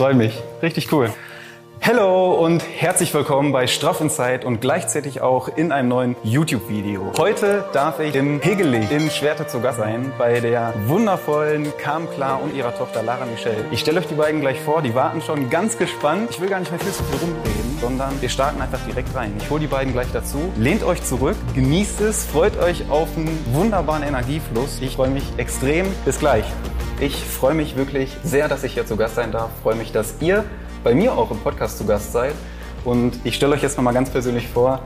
freue mich. Richtig cool. Hallo und herzlich willkommen bei Straff Inside und gleichzeitig auch in einem neuen YouTube-Video. Heute darf ich im Hegelig in Schwerte zu Gast sein bei der wundervollen Kam Klar und ihrer Tochter Lara Michelle. Ich stelle euch die beiden gleich vor, die warten schon ganz gespannt. Ich will gar nicht mehr viel zu viel rumreden, sondern wir starten einfach direkt rein. Ich hole die beiden gleich dazu. Lehnt euch zurück, genießt es, freut euch auf einen wunderbaren Energiefluss. Ich freue mich extrem. Bis gleich. Ich freue mich wirklich sehr, dass ich hier zu Gast sein darf. Ich freue mich, dass ihr bei mir auch im Podcast zu Gast seid. Und ich stelle euch jetzt nochmal ganz persönlich vor,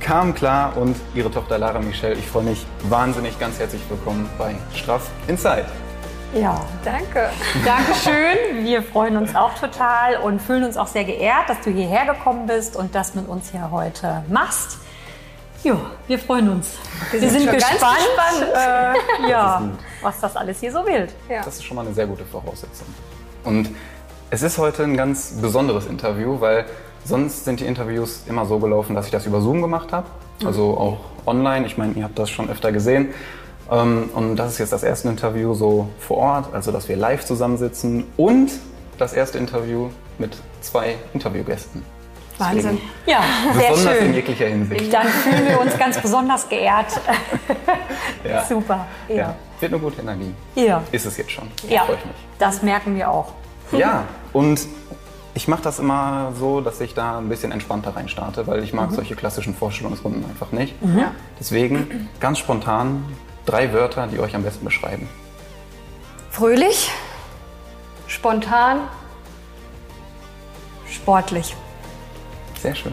Kam Klar und ihre Tochter Lara Michelle. Ich freue mich wahnsinnig, ganz herzlich willkommen bei Straff Inside. Ja, danke. Dankeschön. Wir freuen uns auch total und fühlen uns auch sehr geehrt, dass du hierher gekommen bist und das mit uns hier heute machst. Ja, wir freuen uns. Wir, wir sind, sind gespannt, gespannt äh, ja, was das alles hier so will. Ja. Das ist schon mal eine sehr gute Voraussetzung. Und es ist heute ein ganz besonderes Interview, weil sonst sind die Interviews immer so gelaufen, dass ich das über Zoom gemacht habe. Also auch online. Ich meine, ihr habt das schon öfter gesehen. Ähm, und das ist jetzt das erste Interview so vor Ort, also dass wir live zusammensitzen und das erste Interview mit zwei Interviewgästen. Wahnsinn. Ja, sehr besonders schön. in jeglicher Hinsicht. Dann fühlen wir uns ganz besonders geehrt. ja. Super. Ja. ja. Wird eine gute Energie. Ja. Ist es jetzt schon. Ja. Freue ich mich. Das merken wir auch. Ja, und ich mache das immer so, dass ich da ein bisschen entspannter rein starte, weil ich mag mhm. solche klassischen Vorstellungsrunden einfach nicht. Mhm. Deswegen ganz spontan drei Wörter, die euch am besten beschreiben. Fröhlich, spontan, sportlich. Sehr schön.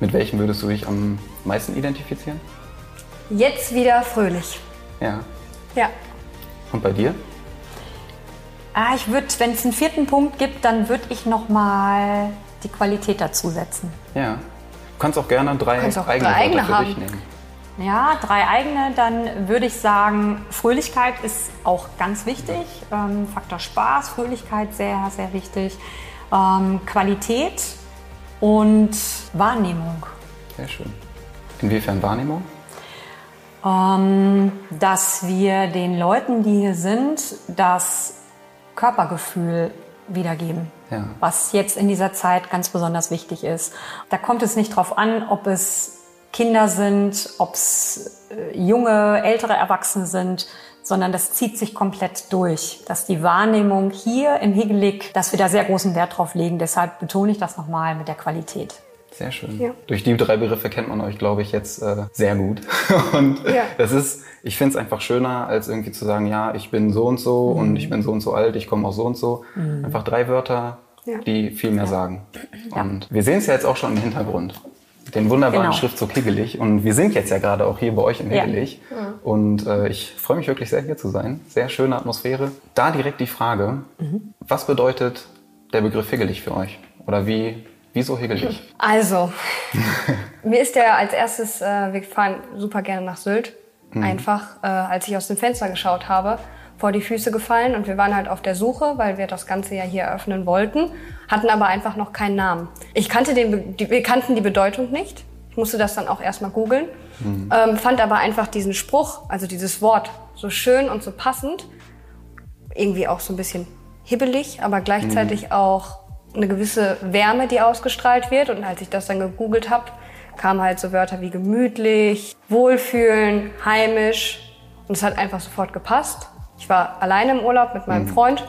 Mit welchem würdest du dich am meisten identifizieren? Jetzt wieder fröhlich. Ja. Ja. Und bei dir? Ah, ich würde, wenn es einen vierten Punkt gibt, dann würde ich noch mal die Qualität dazu setzen. Ja. Du kannst auch gerne drei auch eigene, drei eigene für haben. dich nehmen. Ja, drei eigene, dann würde ich sagen, Fröhlichkeit ist auch ganz wichtig. Ähm, Faktor Spaß, Fröhlichkeit sehr, sehr wichtig. Ähm, Qualität und Wahrnehmung. Sehr schön. Inwiefern Wahrnehmung? Ähm, dass wir den Leuten, die hier sind, das Körpergefühl wiedergeben. Ja. Was jetzt in dieser Zeit ganz besonders wichtig ist. Da kommt es nicht darauf an, ob es Kinder sind, ob es äh, junge, ältere Erwachsene sind, sondern das zieht sich komplett durch. Dass die Wahrnehmung hier im Hegelig, dass wir da sehr großen Wert drauf legen. Deshalb betone ich das nochmal mit der Qualität. Sehr schön. Ja. Durch die drei Begriffe kennt man euch, glaube ich, jetzt äh, sehr gut. Und ja. das ist, ich finde es einfach schöner, als irgendwie zu sagen, ja, ich bin so und so mhm. und ich bin so und so alt, ich komme auch so und so. Mhm. Einfach drei Wörter, ja. die viel mehr sagen. Und wir sehen es ja jetzt auch schon im Hintergrund. Den wunderbaren genau. Schriftzug Hegelig. Und wir sind jetzt ja gerade auch hier bei euch im Hegelig. Und äh, ich freue mich wirklich sehr, hier zu sein. Sehr schöne Atmosphäre. Da direkt die Frage, mhm. was bedeutet der Begriff Hegelig für euch? Oder wie Wieso hegelig? Also, mir ist der als erstes, äh, wir fahren super gerne nach Sylt, mhm. einfach, äh, als ich aus dem Fenster geschaut habe, vor die Füße gefallen und wir waren halt auf der Suche, weil wir das Ganze ja hier eröffnen wollten, hatten aber einfach noch keinen Namen. Ich kannte den, die, wir kannten die Bedeutung nicht. Ich musste das dann auch erstmal googeln, mhm. ähm, fand aber einfach diesen Spruch, also dieses Wort, so schön und so passend, irgendwie auch so ein bisschen hibbelig, aber gleichzeitig mhm. auch eine gewisse Wärme, die ausgestrahlt wird. Und als ich das dann gegoogelt habe, kamen halt so Wörter wie gemütlich, wohlfühlen, heimisch. Und es hat einfach sofort gepasst. Ich war alleine im Urlaub mit meinem mhm. Freund,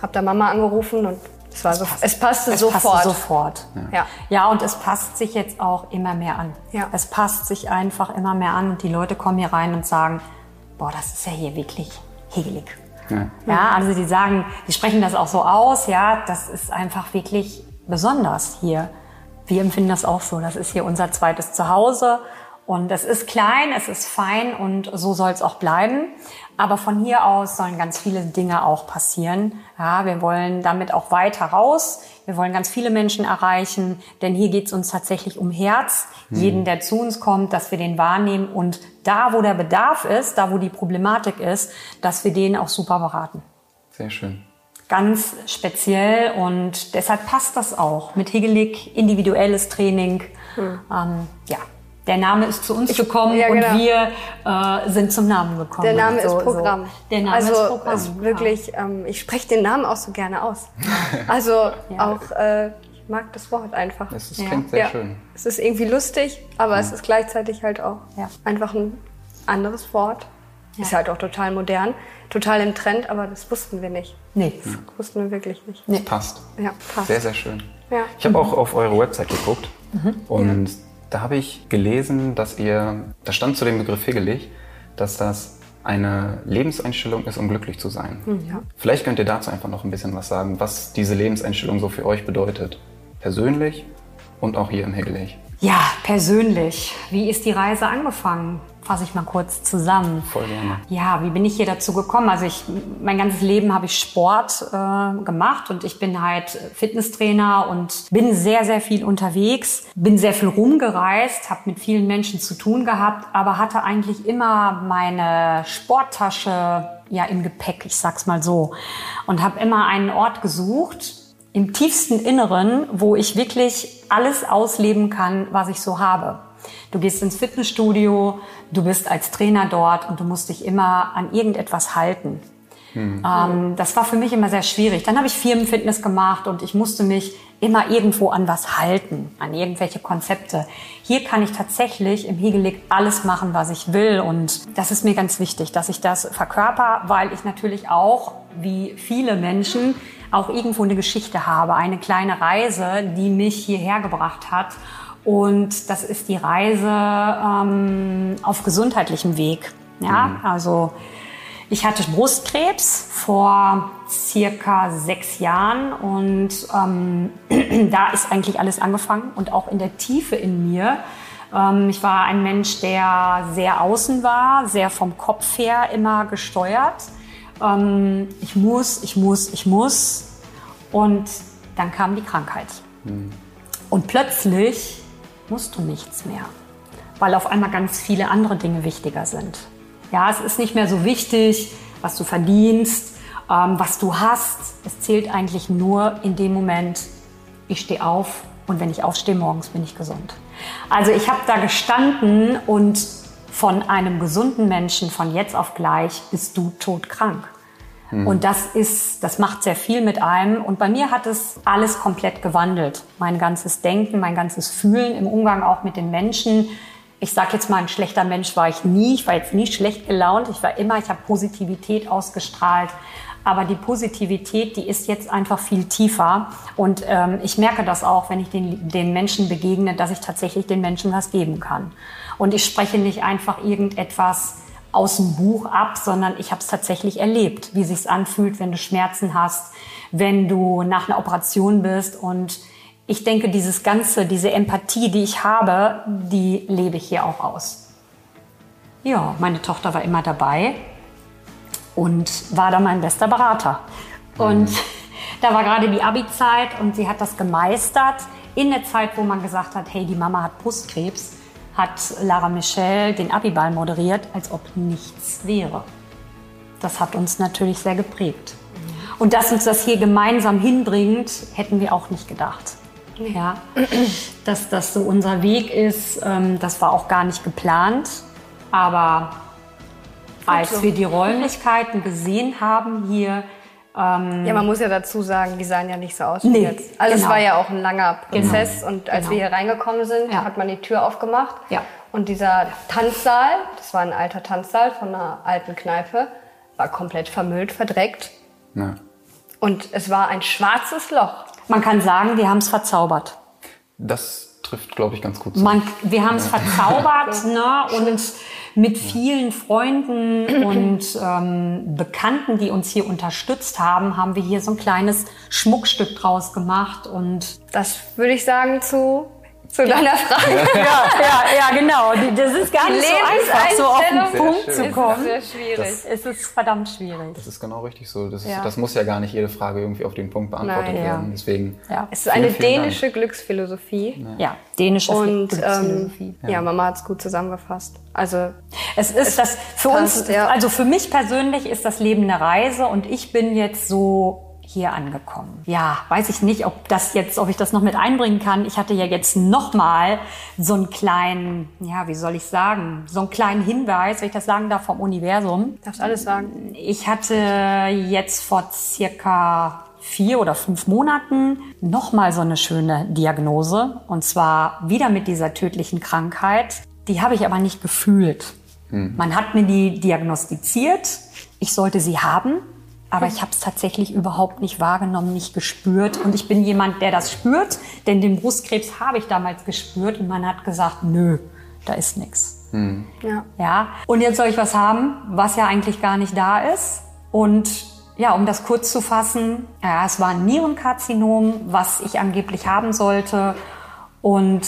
habe da Mama angerufen und es, war so, es passte es sofort. Passte sofort. Ja. ja, und es passt sich jetzt auch immer mehr an. Ja. Es passt sich einfach immer mehr an und die Leute kommen hier rein und sagen, boah, das ist ja hier wirklich hegelig. Ja. ja, also die sagen, die sprechen das auch so aus, ja, das ist einfach wirklich besonders hier. Wir empfinden das auch so. Das ist hier unser zweites Zuhause. Und es ist klein, es ist fein und so soll es auch bleiben. Aber von hier aus sollen ganz viele Dinge auch passieren. Ja, wir wollen damit auch weiter raus. Wir wollen ganz viele Menschen erreichen, denn hier geht es uns tatsächlich um Herz. Hm. Jeden, der zu uns kommt, dass wir den wahrnehmen und da, wo der Bedarf ist, da, wo die Problematik ist, dass wir den auch super beraten. Sehr schön. Ganz speziell und deshalb passt das auch mit Hegelig, individuelles Training. Hm. Ähm, ja, Der Name ist zu uns ich, gekommen ja, genau. und wir äh, sind zum Namen gekommen. Der Name so, ist Programm. So. Der Name also ist Programm. Ist wirklich, ähm, ich spreche den Namen auch so gerne aus. Also ja. auch äh, ich mag das Wort einfach. Es ist, klingt sehr schön. Es ist irgendwie lustig, aber es ist gleichzeitig halt auch einfach ein anderes Wort. Ist halt auch total modern, total im Trend, aber das wussten wir nicht. Nee. Das wussten wir wirklich nicht. Nee. passt. Ja, passt. Sehr, sehr schön. Ja. Ich habe auch auf eure Website geguckt mhm. und da habe ich gelesen, dass ihr, da stand zu dem Begriff hegelig, dass das eine Lebenseinstellung ist, um glücklich zu sein. Mhm. Ja. Vielleicht könnt ihr dazu einfach noch ein bisschen was sagen, was diese Lebenseinstellung so für euch bedeutet. Persönlich und auch hier im Hegelig. Ja, persönlich. Wie ist die Reise angefangen? Fasse ich mal kurz zusammen. Voll gerne. Ja, wie bin ich hier dazu gekommen? Also ich, mein ganzes Leben habe ich Sport äh, gemacht und ich bin halt Fitnesstrainer und bin sehr, sehr viel unterwegs, bin sehr viel rumgereist, habe mit vielen Menschen zu tun gehabt, aber hatte eigentlich immer meine Sporttasche ja im Gepäck, ich sag's mal so, und habe immer einen Ort gesucht, im tiefsten Inneren, wo ich wirklich alles ausleben kann, was ich so habe. Du gehst ins Fitnessstudio, du bist als Trainer dort und du musst dich immer an irgendetwas halten. Mhm. Ähm, das war für mich immer sehr schwierig. Dann habe ich Firmenfitness gemacht und ich musste mich immer irgendwo an was halten, an irgendwelche Konzepte. Hier kann ich tatsächlich im Hegelig alles machen, was ich will. Und das ist mir ganz wichtig, dass ich das verkörper, weil ich natürlich auch, wie viele Menschen, auch irgendwo eine Geschichte habe, eine kleine Reise, die mich hierher gebracht hat. Und das ist die Reise ähm, auf gesundheitlichem Weg. Ja, mhm. also ich hatte Brustkrebs vor circa sechs Jahren und ähm, da ist eigentlich alles angefangen und auch in der Tiefe in mir. Ähm, ich war ein Mensch, der sehr außen war, sehr vom Kopf her immer gesteuert. Ähm, ich muss, ich muss, ich muss. Und dann kam die Krankheit. Mhm. Und plötzlich musst du nichts mehr, weil auf einmal ganz viele andere Dinge wichtiger sind. Ja, es ist nicht mehr so wichtig, was du verdienst, ähm, was du hast. Es zählt eigentlich nur in dem Moment, ich stehe auf und wenn ich aufstehe morgens, bin ich gesund. Also ich habe da gestanden und von einem gesunden Menschen von jetzt auf gleich bist du todkrank. Und das ist, das macht sehr viel mit einem. Und bei mir hat es alles komplett gewandelt. Mein ganzes Denken, mein ganzes Fühlen im Umgang auch mit den Menschen. Ich sage jetzt mal, ein schlechter Mensch war ich nie. Ich war jetzt nie schlecht gelaunt. Ich war immer, ich habe Positivität ausgestrahlt. Aber die Positivität, die ist jetzt einfach viel tiefer. Und ähm, ich merke das auch, wenn ich den, den Menschen begegne, dass ich tatsächlich den Menschen was geben kann. Und ich spreche nicht einfach irgendetwas aus dem Buch ab, sondern ich habe es tatsächlich erlebt, wie sich's anfühlt, wenn du Schmerzen hast, wenn du nach einer Operation bist und ich denke, dieses Ganze, diese Empathie, die ich habe, die lebe ich hier auch aus. Ja, meine Tochter war immer dabei und war da mein bester Berater. Und mhm. da war gerade die Abi-Zeit und sie hat das gemeistert in der Zeit, wo man gesagt hat, hey, die Mama hat Brustkrebs hat Lara Michelle den Abiball moderiert, als ob nichts wäre. Das hat uns natürlich sehr geprägt. Und dass uns das hier gemeinsam hinbringt, hätten wir auch nicht gedacht. Ja, dass das so unser Weg ist, ähm, das war auch gar nicht geplant. Aber als wir die Räumlichkeiten gesehen haben hier, ähm, ja, man muss ja dazu sagen, die sahen ja nicht so aus wie nee, jetzt. Also genau. es war ja auch ein langer Prozess genau. und als genau. wir hier reingekommen sind, ja. hat man die Tür aufgemacht ja. und dieser Tanzsaal, das war ein alter Tanzsaal von einer alten Kneipe, war komplett vermüllt, verdreckt. Ja. Und es war ein schwarzes Loch. Man kann sagen, wir haben es verzaubert. Das trifft, glaube ich, ganz gut zu. Man, wir haben es verzaubert ne, und mit vielen Freunden und ähm, Bekannten, die uns hier unterstützt haben, haben wir hier so ein kleines Schmuckstück draus gemacht. Und das würde ich sagen zu zu deiner Frage. ja, ja, ja, genau. Das ist gar nicht so einfach, so auf den Punkt zu kommen. Sehr schwierig. Das, es ist verdammt schwierig. Das ist genau richtig so. Das, ist, ja. das muss ja gar nicht jede Frage irgendwie auf den Punkt beantwortet Nein, werden. Deswegen. Ja. Es ist eine dänische Dank. Glücksphilosophie. Ja, dänische Und, Glücksphilosophie. Ähm, ja. Mama hat es gut zusammengefasst. Also es ist es das für passt, uns, also für mich persönlich ist das Leben eine Reise und ich bin jetzt so hier angekommen. Ja, weiß ich nicht, ob das jetzt, ob ich das noch mit einbringen kann. Ich hatte ja jetzt noch mal so einen kleinen, ja, wie soll ich sagen, so einen kleinen Hinweis, wenn ich das sagen darf, vom Universum. Darfst alles sagen. Ich hatte jetzt vor circa vier oder fünf Monaten noch mal so eine schöne Diagnose und zwar wieder mit dieser tödlichen Krankheit. Die habe ich aber nicht gefühlt. Hm. Man hat mir die diagnostiziert. Ich sollte sie haben. Aber ich habe es tatsächlich überhaupt nicht wahrgenommen, nicht gespürt. Und ich bin jemand, der das spürt, denn den Brustkrebs habe ich damals gespürt und man hat gesagt, nö, da ist nichts. Mhm. Ja. ja. Und jetzt soll ich was haben, was ja eigentlich gar nicht da ist. Und ja, um das kurz zu fassen, ja, es war ein Nierenkarzinom, was ich angeblich haben sollte. Und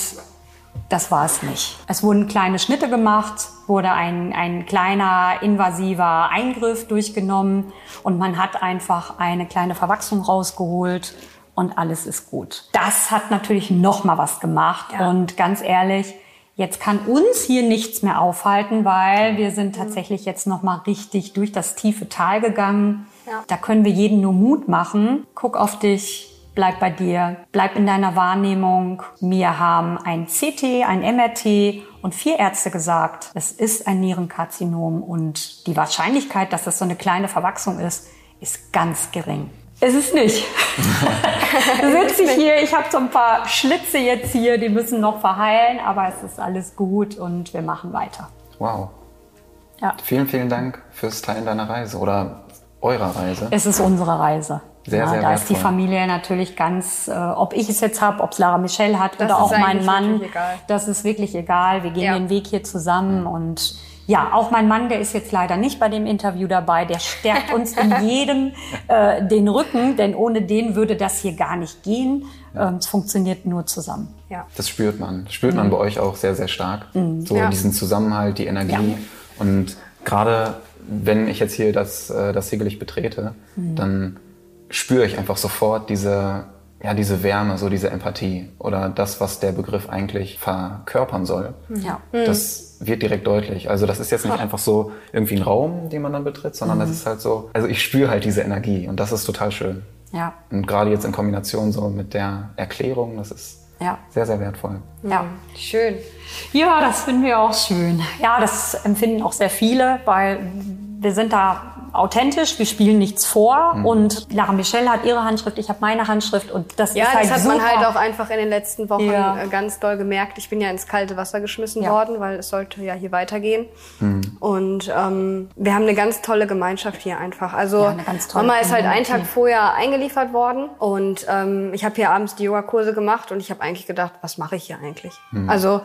das war es nicht. Es wurden kleine Schnitte gemacht, wurde ein, ein kleiner invasiver Eingriff durchgenommen und man hat einfach eine kleine Verwachsung rausgeholt und alles ist gut. Das hat natürlich noch mal was gemacht ja. und ganz ehrlich, jetzt kann uns hier nichts mehr aufhalten, weil wir sind tatsächlich jetzt noch mal richtig durch das tiefe Tal gegangen. Ja. Da können wir jeden nur Mut machen. Guck auf dich, bleib bei dir, bleib in deiner Wahrnehmung. Mir haben ein CT, ein MRT und vier Ärzte gesagt, es ist ein Nierenkarzinom und die Wahrscheinlichkeit, dass das so eine kleine Verwachsung ist, ist ganz gering. Es ist nicht. Sitze ich hier, ich habe so ein paar Schlitze jetzt hier, die müssen noch verheilen, aber es ist alles gut und wir machen weiter. Wow. Ja. Vielen, vielen Dank fürs Teilen deiner Reise oder eurer Reise. Es ist unsere Reise. Sehr, ja, sehr da wertvoll. ist die Familie natürlich ganz, äh, ob ich es jetzt habe, ob es Lara Michelle hat das oder auch mein Mann, das ist wirklich egal. Wir gehen ja. den Weg hier zusammen und ja, auch mein Mann, der ist jetzt leider nicht bei dem Interview dabei, der stärkt uns in jedem äh, den Rücken, denn ohne den würde das hier gar nicht gehen. Ja. Ähm, es funktioniert nur zusammen. Ja. Das spürt man. Das spürt mhm. man bei euch auch sehr, sehr stark. Mhm. So ja. diesen Zusammenhalt, die Energie. Und gerade wenn ich jetzt hier das, äh, das Segellicht betrete, mhm. dann spüre ich einfach sofort diese, ja, diese Wärme, so diese Empathie oder das, was der Begriff eigentlich verkörpern soll. Ja. Das wird direkt deutlich. Also das ist jetzt nicht einfach so irgendwie ein Raum, den man dann betritt, sondern mhm. das ist halt so, also ich spüre halt diese Energie und das ist total schön. Ja. Und gerade jetzt in Kombination so mit der Erklärung, das ist ja. sehr, sehr wertvoll. Ja, schön. Ja, das finden wir auch schön. Ja, das empfinden auch sehr viele, weil wir sind da authentisch, wir spielen nichts vor mhm. und Lara Michelle hat ihre Handschrift, ich habe meine Handschrift und das ja, ist halt das hat super. man halt auch einfach in den letzten Wochen ja. Äh, ganz doll gemerkt. Ich bin ja ins kalte Wasser geschmissen ja. worden, weil es sollte ja hier weitergehen mhm. und ähm, wir haben eine ganz tolle Gemeinschaft hier einfach. Also ja, Mama ist halt einen Tag vorher eingeliefert worden und ähm, ich habe hier abends die Yogakurse gemacht und ich habe eigentlich gedacht, was mache ich hier eigentlich? Mhm. Also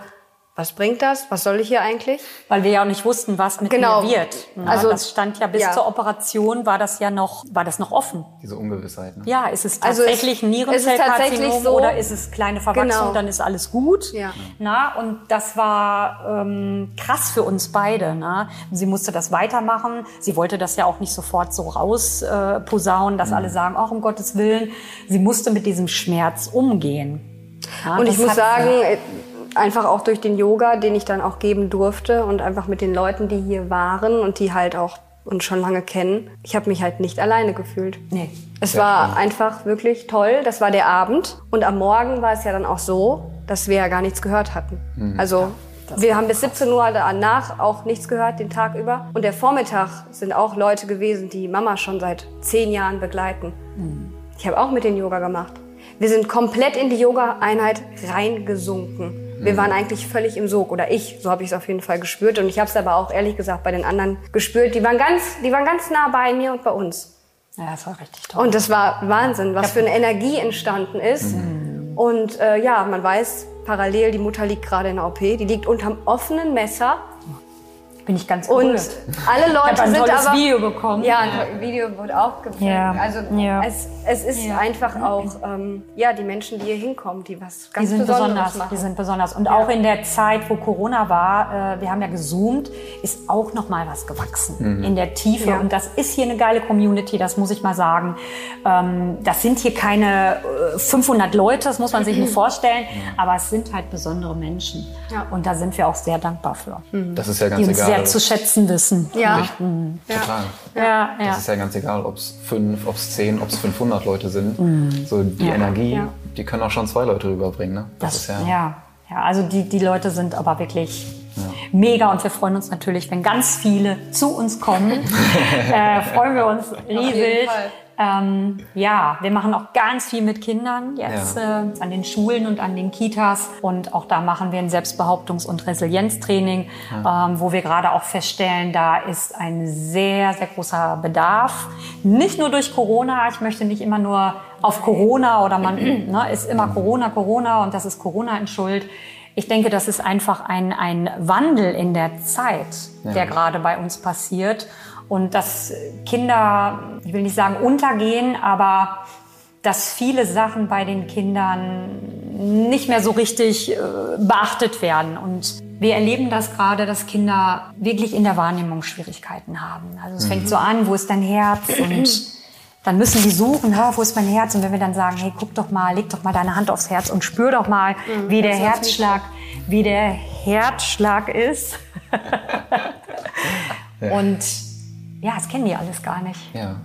was bringt das? Was soll ich hier eigentlich? Weil wir ja auch nicht wussten, was mit genau. mir wird. Ja, also das stand ja bis ja. zur Operation war das ja noch war das noch offen. Diese Ungewissheit. Ne? Ja, ist es also tatsächlich also ein Nierenzellkarzinom so, oder ist es kleine Verwachsung? Genau. Dann ist alles gut. Ja. Na und das war ähm, krass für uns beide. Na? Sie musste das weitermachen. Sie wollte das ja auch nicht sofort so rausposaunen, äh, dass mhm. alle sagen, auch um Gottes Willen. Sie musste mit diesem Schmerz umgehen. Ja, und ich muss sagen, einfach auch durch den Yoga, den ich dann auch geben durfte und einfach mit den Leuten, die hier waren und die halt auch uns schon lange kennen. Ich habe mich halt nicht alleine gefühlt. Nee. Es war schön. einfach wirklich toll. Das war der Abend. Und am Morgen war es ja dann auch so, dass wir ja gar nichts gehört hatten. Mhm. Also ja, wir haben bis 17 Uhr danach auch nichts gehört, den Tag über. Und der Vormittag sind auch Leute gewesen, die Mama schon seit zehn Jahren begleiten. Mhm. Ich habe auch mit den Yoga gemacht. Wir sind komplett in die Yoga-Einheit reingesunken. Wir mhm. waren eigentlich völlig im Sog oder ich, so habe ich es auf jeden Fall gespürt und ich habe es aber auch ehrlich gesagt bei den anderen gespürt. Die waren ganz, die waren ganz nah bei mir und bei uns. Ja, das war richtig toll. Und das war Wahnsinn, was für eine Energie entstanden ist. Mhm. Und äh, ja, man weiß, parallel die Mutter liegt gerade in der OP, die liegt unterm offenen Messer bin ich ganz Und alle Leute ich ein sind tolles aber Video bekommen. Ja, ein Video wurde auch gefilmt. Ja. Also ja. Es, es ist ja. einfach auch ähm, ja die Menschen, die hier hinkommen, die was ganz die sind besonders machen. Die sind besonders. Und auch in der Zeit, wo Corona war, äh, wir haben ja gezoomt, ist auch noch mal was gewachsen mhm. in der Tiefe. Und das ist hier eine geile Community, das muss ich mal sagen. Ähm, das sind hier keine äh, 500 Leute, das muss man sich nicht vorstellen, aber es sind halt besondere Menschen. Und da sind wir auch sehr dankbar für. Das ist ja ganz egal wertzuschätzen wissen. Ja. Mhm. Total. Ja, ja. Das ist ja ganz egal, ob es fünf, ob es zehn, ob es 500 Leute sind. Mhm. So die Energie, ja. die können auch schon zwei Leute rüberbringen. Ne? Das, das ist ja, ja. Ja, also die, die Leute sind aber wirklich ja. mega und wir freuen uns natürlich, wenn ganz viele zu uns kommen. äh, freuen wir uns riesig. Ähm, ja, wir machen auch ganz viel mit Kindern jetzt ja. äh, an den Schulen und an den Kitas. Und auch da machen wir ein Selbstbehauptungs- und Resilienztraining, ja. ähm, wo wir gerade auch feststellen, da ist ein sehr, sehr großer Bedarf. Nicht nur durch Corona. Ich möchte nicht immer nur auf Corona oder man ne, ist immer Corona, Corona und das ist Corona in Schuld. Ich denke, das ist einfach ein, ein Wandel in der Zeit, ja. der gerade bei uns passiert und dass Kinder, ich will nicht sagen untergehen, aber dass viele Sachen bei den Kindern nicht mehr so richtig äh, beachtet werden. Und wir erleben das gerade, dass Kinder wirklich in der Wahrnehmung Schwierigkeiten haben. Also es mhm. fängt so an, wo ist dein Herz? Und dann müssen die suchen, wo ist mein Herz? Und wenn wir dann sagen, hey, guck doch mal, leg doch mal deine Hand aufs Herz und spür doch mal, mhm, wie der Herzschlag, wie der Herzschlag ist. ja. Und ja, das kennen die alles gar nicht. Ja.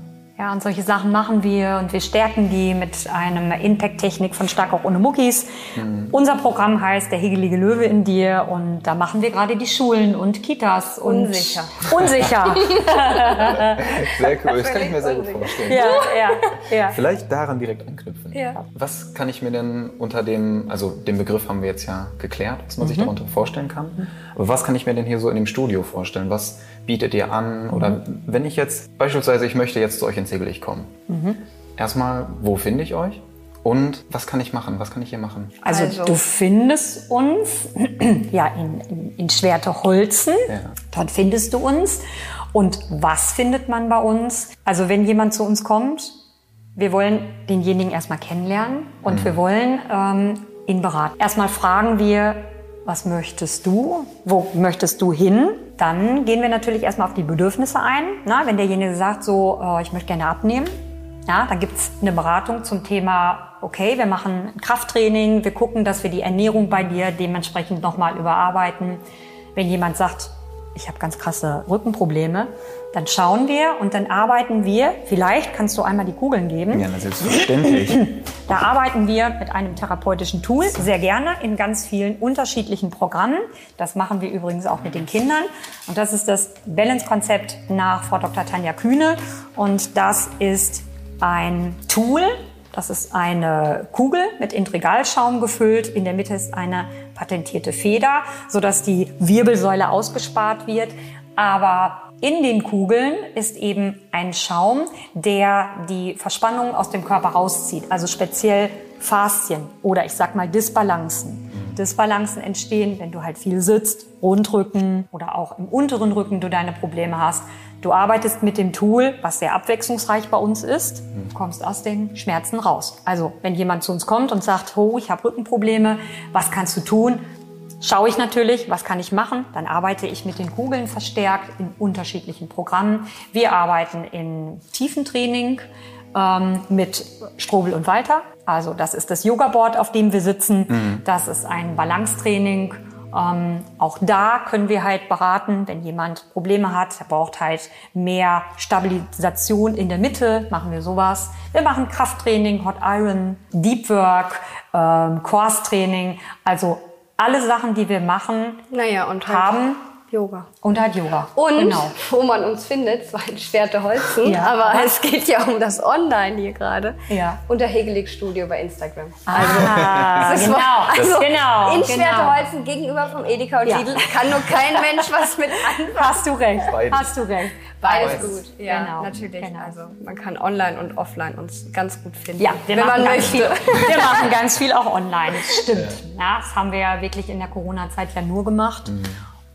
Ja, und solche Sachen machen wir und wir stärken die mit einer Impact-Technik von Stark auch ohne Muckis. Mhm. Unser Programm heißt Der hegelige Löwe in dir und da machen wir gerade die Schulen und Kitas. Und unsicher. Unsicher. sehr cool, das kann ich mir sehr gut vorstellen. Ja, ja, ja. Vielleicht daran direkt anknüpfen. Ja. Was kann ich mir denn unter dem, also den Begriff haben wir jetzt ja geklärt, was man mhm. sich darunter vorstellen kann. Mhm. Aber was kann ich mir denn hier so in dem Studio vorstellen? Was bietet ihr an? Oder mhm. wenn ich jetzt beispielsweise, ich möchte jetzt zu euch ins Segelig kommen. Mhm. Erstmal, wo finde ich euch? Und was kann ich machen? Was kann ich hier machen? Also, also. du findest uns ja in, in, in Schwerteholzen. Ja. Dort findest du uns. Und was findet man bei uns? Also wenn jemand zu uns kommt, wir wollen denjenigen erstmal kennenlernen und mhm. wir wollen ähm, ihn beraten. Erstmal fragen wir, was möchtest du? Wo möchtest du hin? Dann gehen wir natürlich erstmal auf die Bedürfnisse ein. Na, wenn derjenige sagt, so, äh, ich möchte gerne abnehmen, ja, dann gibt's eine Beratung zum Thema, okay, wir machen Krafttraining, wir gucken, dass wir die Ernährung bei dir dementsprechend nochmal überarbeiten. Wenn jemand sagt, ich habe ganz krasse Rückenprobleme, dann schauen wir und dann arbeiten wir, vielleicht kannst du einmal die Kugeln geben. Ja, selbstverständlich. Da arbeiten wir mit einem therapeutischen Tool, sehr gerne in ganz vielen unterschiedlichen Programmen. Das machen wir übrigens auch mit den Kindern. Und das ist das Balance-Konzept nach Frau Dr. Tanja Kühne. Und das ist ein Tool, das ist eine Kugel mit Intrigalschaum gefüllt. In der Mitte ist eine patentierte Feder, sodass die Wirbelsäule ausgespart wird. Aber in den Kugeln ist eben ein Schaum, der die Verspannung aus dem Körper rauszieht, also speziell Faszien oder ich sag mal Disbalancen. Disbalancen entstehen, wenn du halt viel sitzt, Rundrücken oder auch im unteren Rücken du deine Probleme hast. Du arbeitest mit dem Tool, was sehr abwechslungsreich bei uns ist, kommst aus den Schmerzen raus. Also, wenn jemand zu uns kommt und sagt, oh, ich habe Rückenprobleme, was kannst du tun? schaue ich natürlich, was kann ich machen. Dann arbeite ich mit den Kugeln verstärkt in unterschiedlichen Programmen. Wir arbeiten in Tiefentraining ähm, mit Strobel und Walter. Also das ist das Yoga-Board, auf dem wir sitzen. Mhm. Das ist ein Balancetraining. Ähm, auch da können wir halt beraten, wenn jemand Probleme hat, er braucht halt mehr Stabilisation in der Mitte, machen wir sowas. Wir machen Krafttraining, Hot Iron, Deep Work, ähm, Course Training, also alle Sachen, die wir machen, naja, und halt haben Yoga. Und halt Yoga. Und genau. wo man uns findet, zwar in Schwerte Holzen, ja. aber es geht ja um das Online hier gerade. Ja. Unter Hegelig Studio bei Instagram. Ah, also, genau. Also genau. In genau. Schwerteholzen gegenüber vom Edeka und ja. Lidl kann nur kein Mensch was mit anfangen. Hast du recht. Beides. Hast du recht. Beides, Beides. gut. Ja, genau. natürlich. Genau. Also man kann online und offline uns ganz gut finden. Ja, wir, machen ganz, viel, wir machen ganz viel auch online. Das stimmt. Ja. das haben wir ja wirklich in der Corona-Zeit ja nur gemacht. Mhm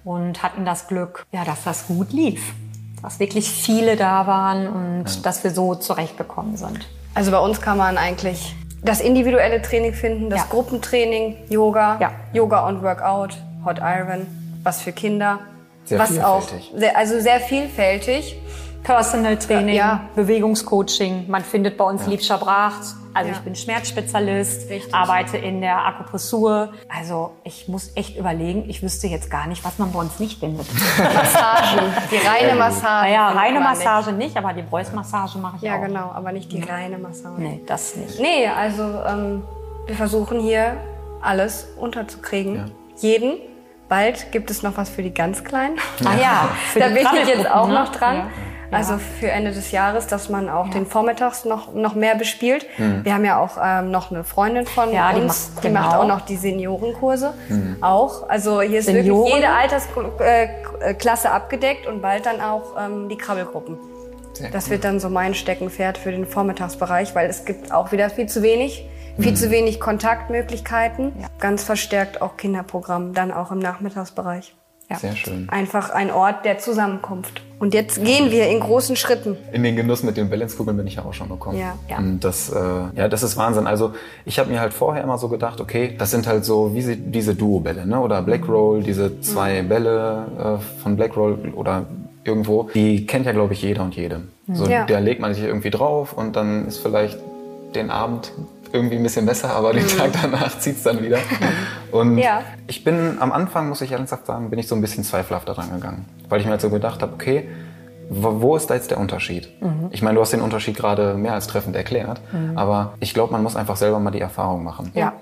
und hatten das Glück, ja, dass das gut lief. Dass wirklich viele da waren und ja. dass wir so zurechtgekommen sind. Also bei uns kann man eigentlich das individuelle Training finden, das ja. Gruppentraining, Yoga, ja. Yoga und Workout, Hot Iron, was für Kinder, sehr was vielfältig. auch sehr, also sehr vielfältig. Personal Training, ja. Bewegungscoaching. Man findet bei uns ja. Liebscher Bracht. Also ja. ich bin Schmerzspezialist, Richtig. arbeite in der Akupressur. Also ich muss echt überlegen, ich wüsste jetzt gar nicht, was man bei uns nicht findet. Massagen, die reine Massage. Ja, reine Massage nicht. nicht, aber die Bräusmassage mache ich ja, auch. Ja, genau, aber nicht die reine Massage. Nee, das nicht. Nee, also ähm, wir versuchen hier alles unterzukriegen. Ja. Jeden. Bald gibt es noch was für die ganz Kleinen. Ah ja, da bin ich jetzt auch ne? noch dran. Ja. Also für Ende des Jahres, dass man auch ja. den Vormittags noch, noch mehr bespielt. Mhm. Wir haben ja auch ähm, noch eine Freundin von ja, uns, die macht, die genau. macht auch noch die Seniorenkurse. Mhm. Auch. Also hier ist Senioren? wirklich jede Altersklasse abgedeckt und bald dann auch ähm, die Krabbelgruppen. Sehr das cool. wird dann so mein Steckenpferd für den Vormittagsbereich, weil es gibt auch wieder viel zu wenig. Viel mhm. zu wenig Kontaktmöglichkeiten. Ja. Ganz verstärkt auch Kinderprogramm, dann auch im Nachmittagsbereich. Ja. Sehr schön. Einfach ein Ort der Zusammenkunft. Und jetzt gehen wir in großen Schritten. In den Genuss mit den Balance-Kugeln bin ich ja auch schon gekommen. Ja, ja. Und das, äh, ja, das ist Wahnsinn. Also ich habe mir halt vorher immer so gedacht, okay, das sind halt so wie sie, diese Duo-Bälle, ne? Oder Black Roll, diese zwei mhm. Bälle äh, von Black Roll oder irgendwo. Die kennt ja, glaube ich, jeder und jede. So, ja. Der legt man sich irgendwie drauf und dann ist vielleicht den Abend irgendwie ein bisschen besser, aber den mhm. Tag danach zieht es dann wieder. Und ja. ich bin am Anfang, muss ich ernsthaft sagen, bin ich so ein bisschen zweifelhaft daran gegangen. Weil ich mir halt so gedacht habe, okay, wo ist da jetzt der Unterschied? Mhm. Ich meine, du hast den Unterschied gerade mehr als treffend erklärt, mhm. aber ich glaube, man muss einfach selber mal die Erfahrung machen. Ja.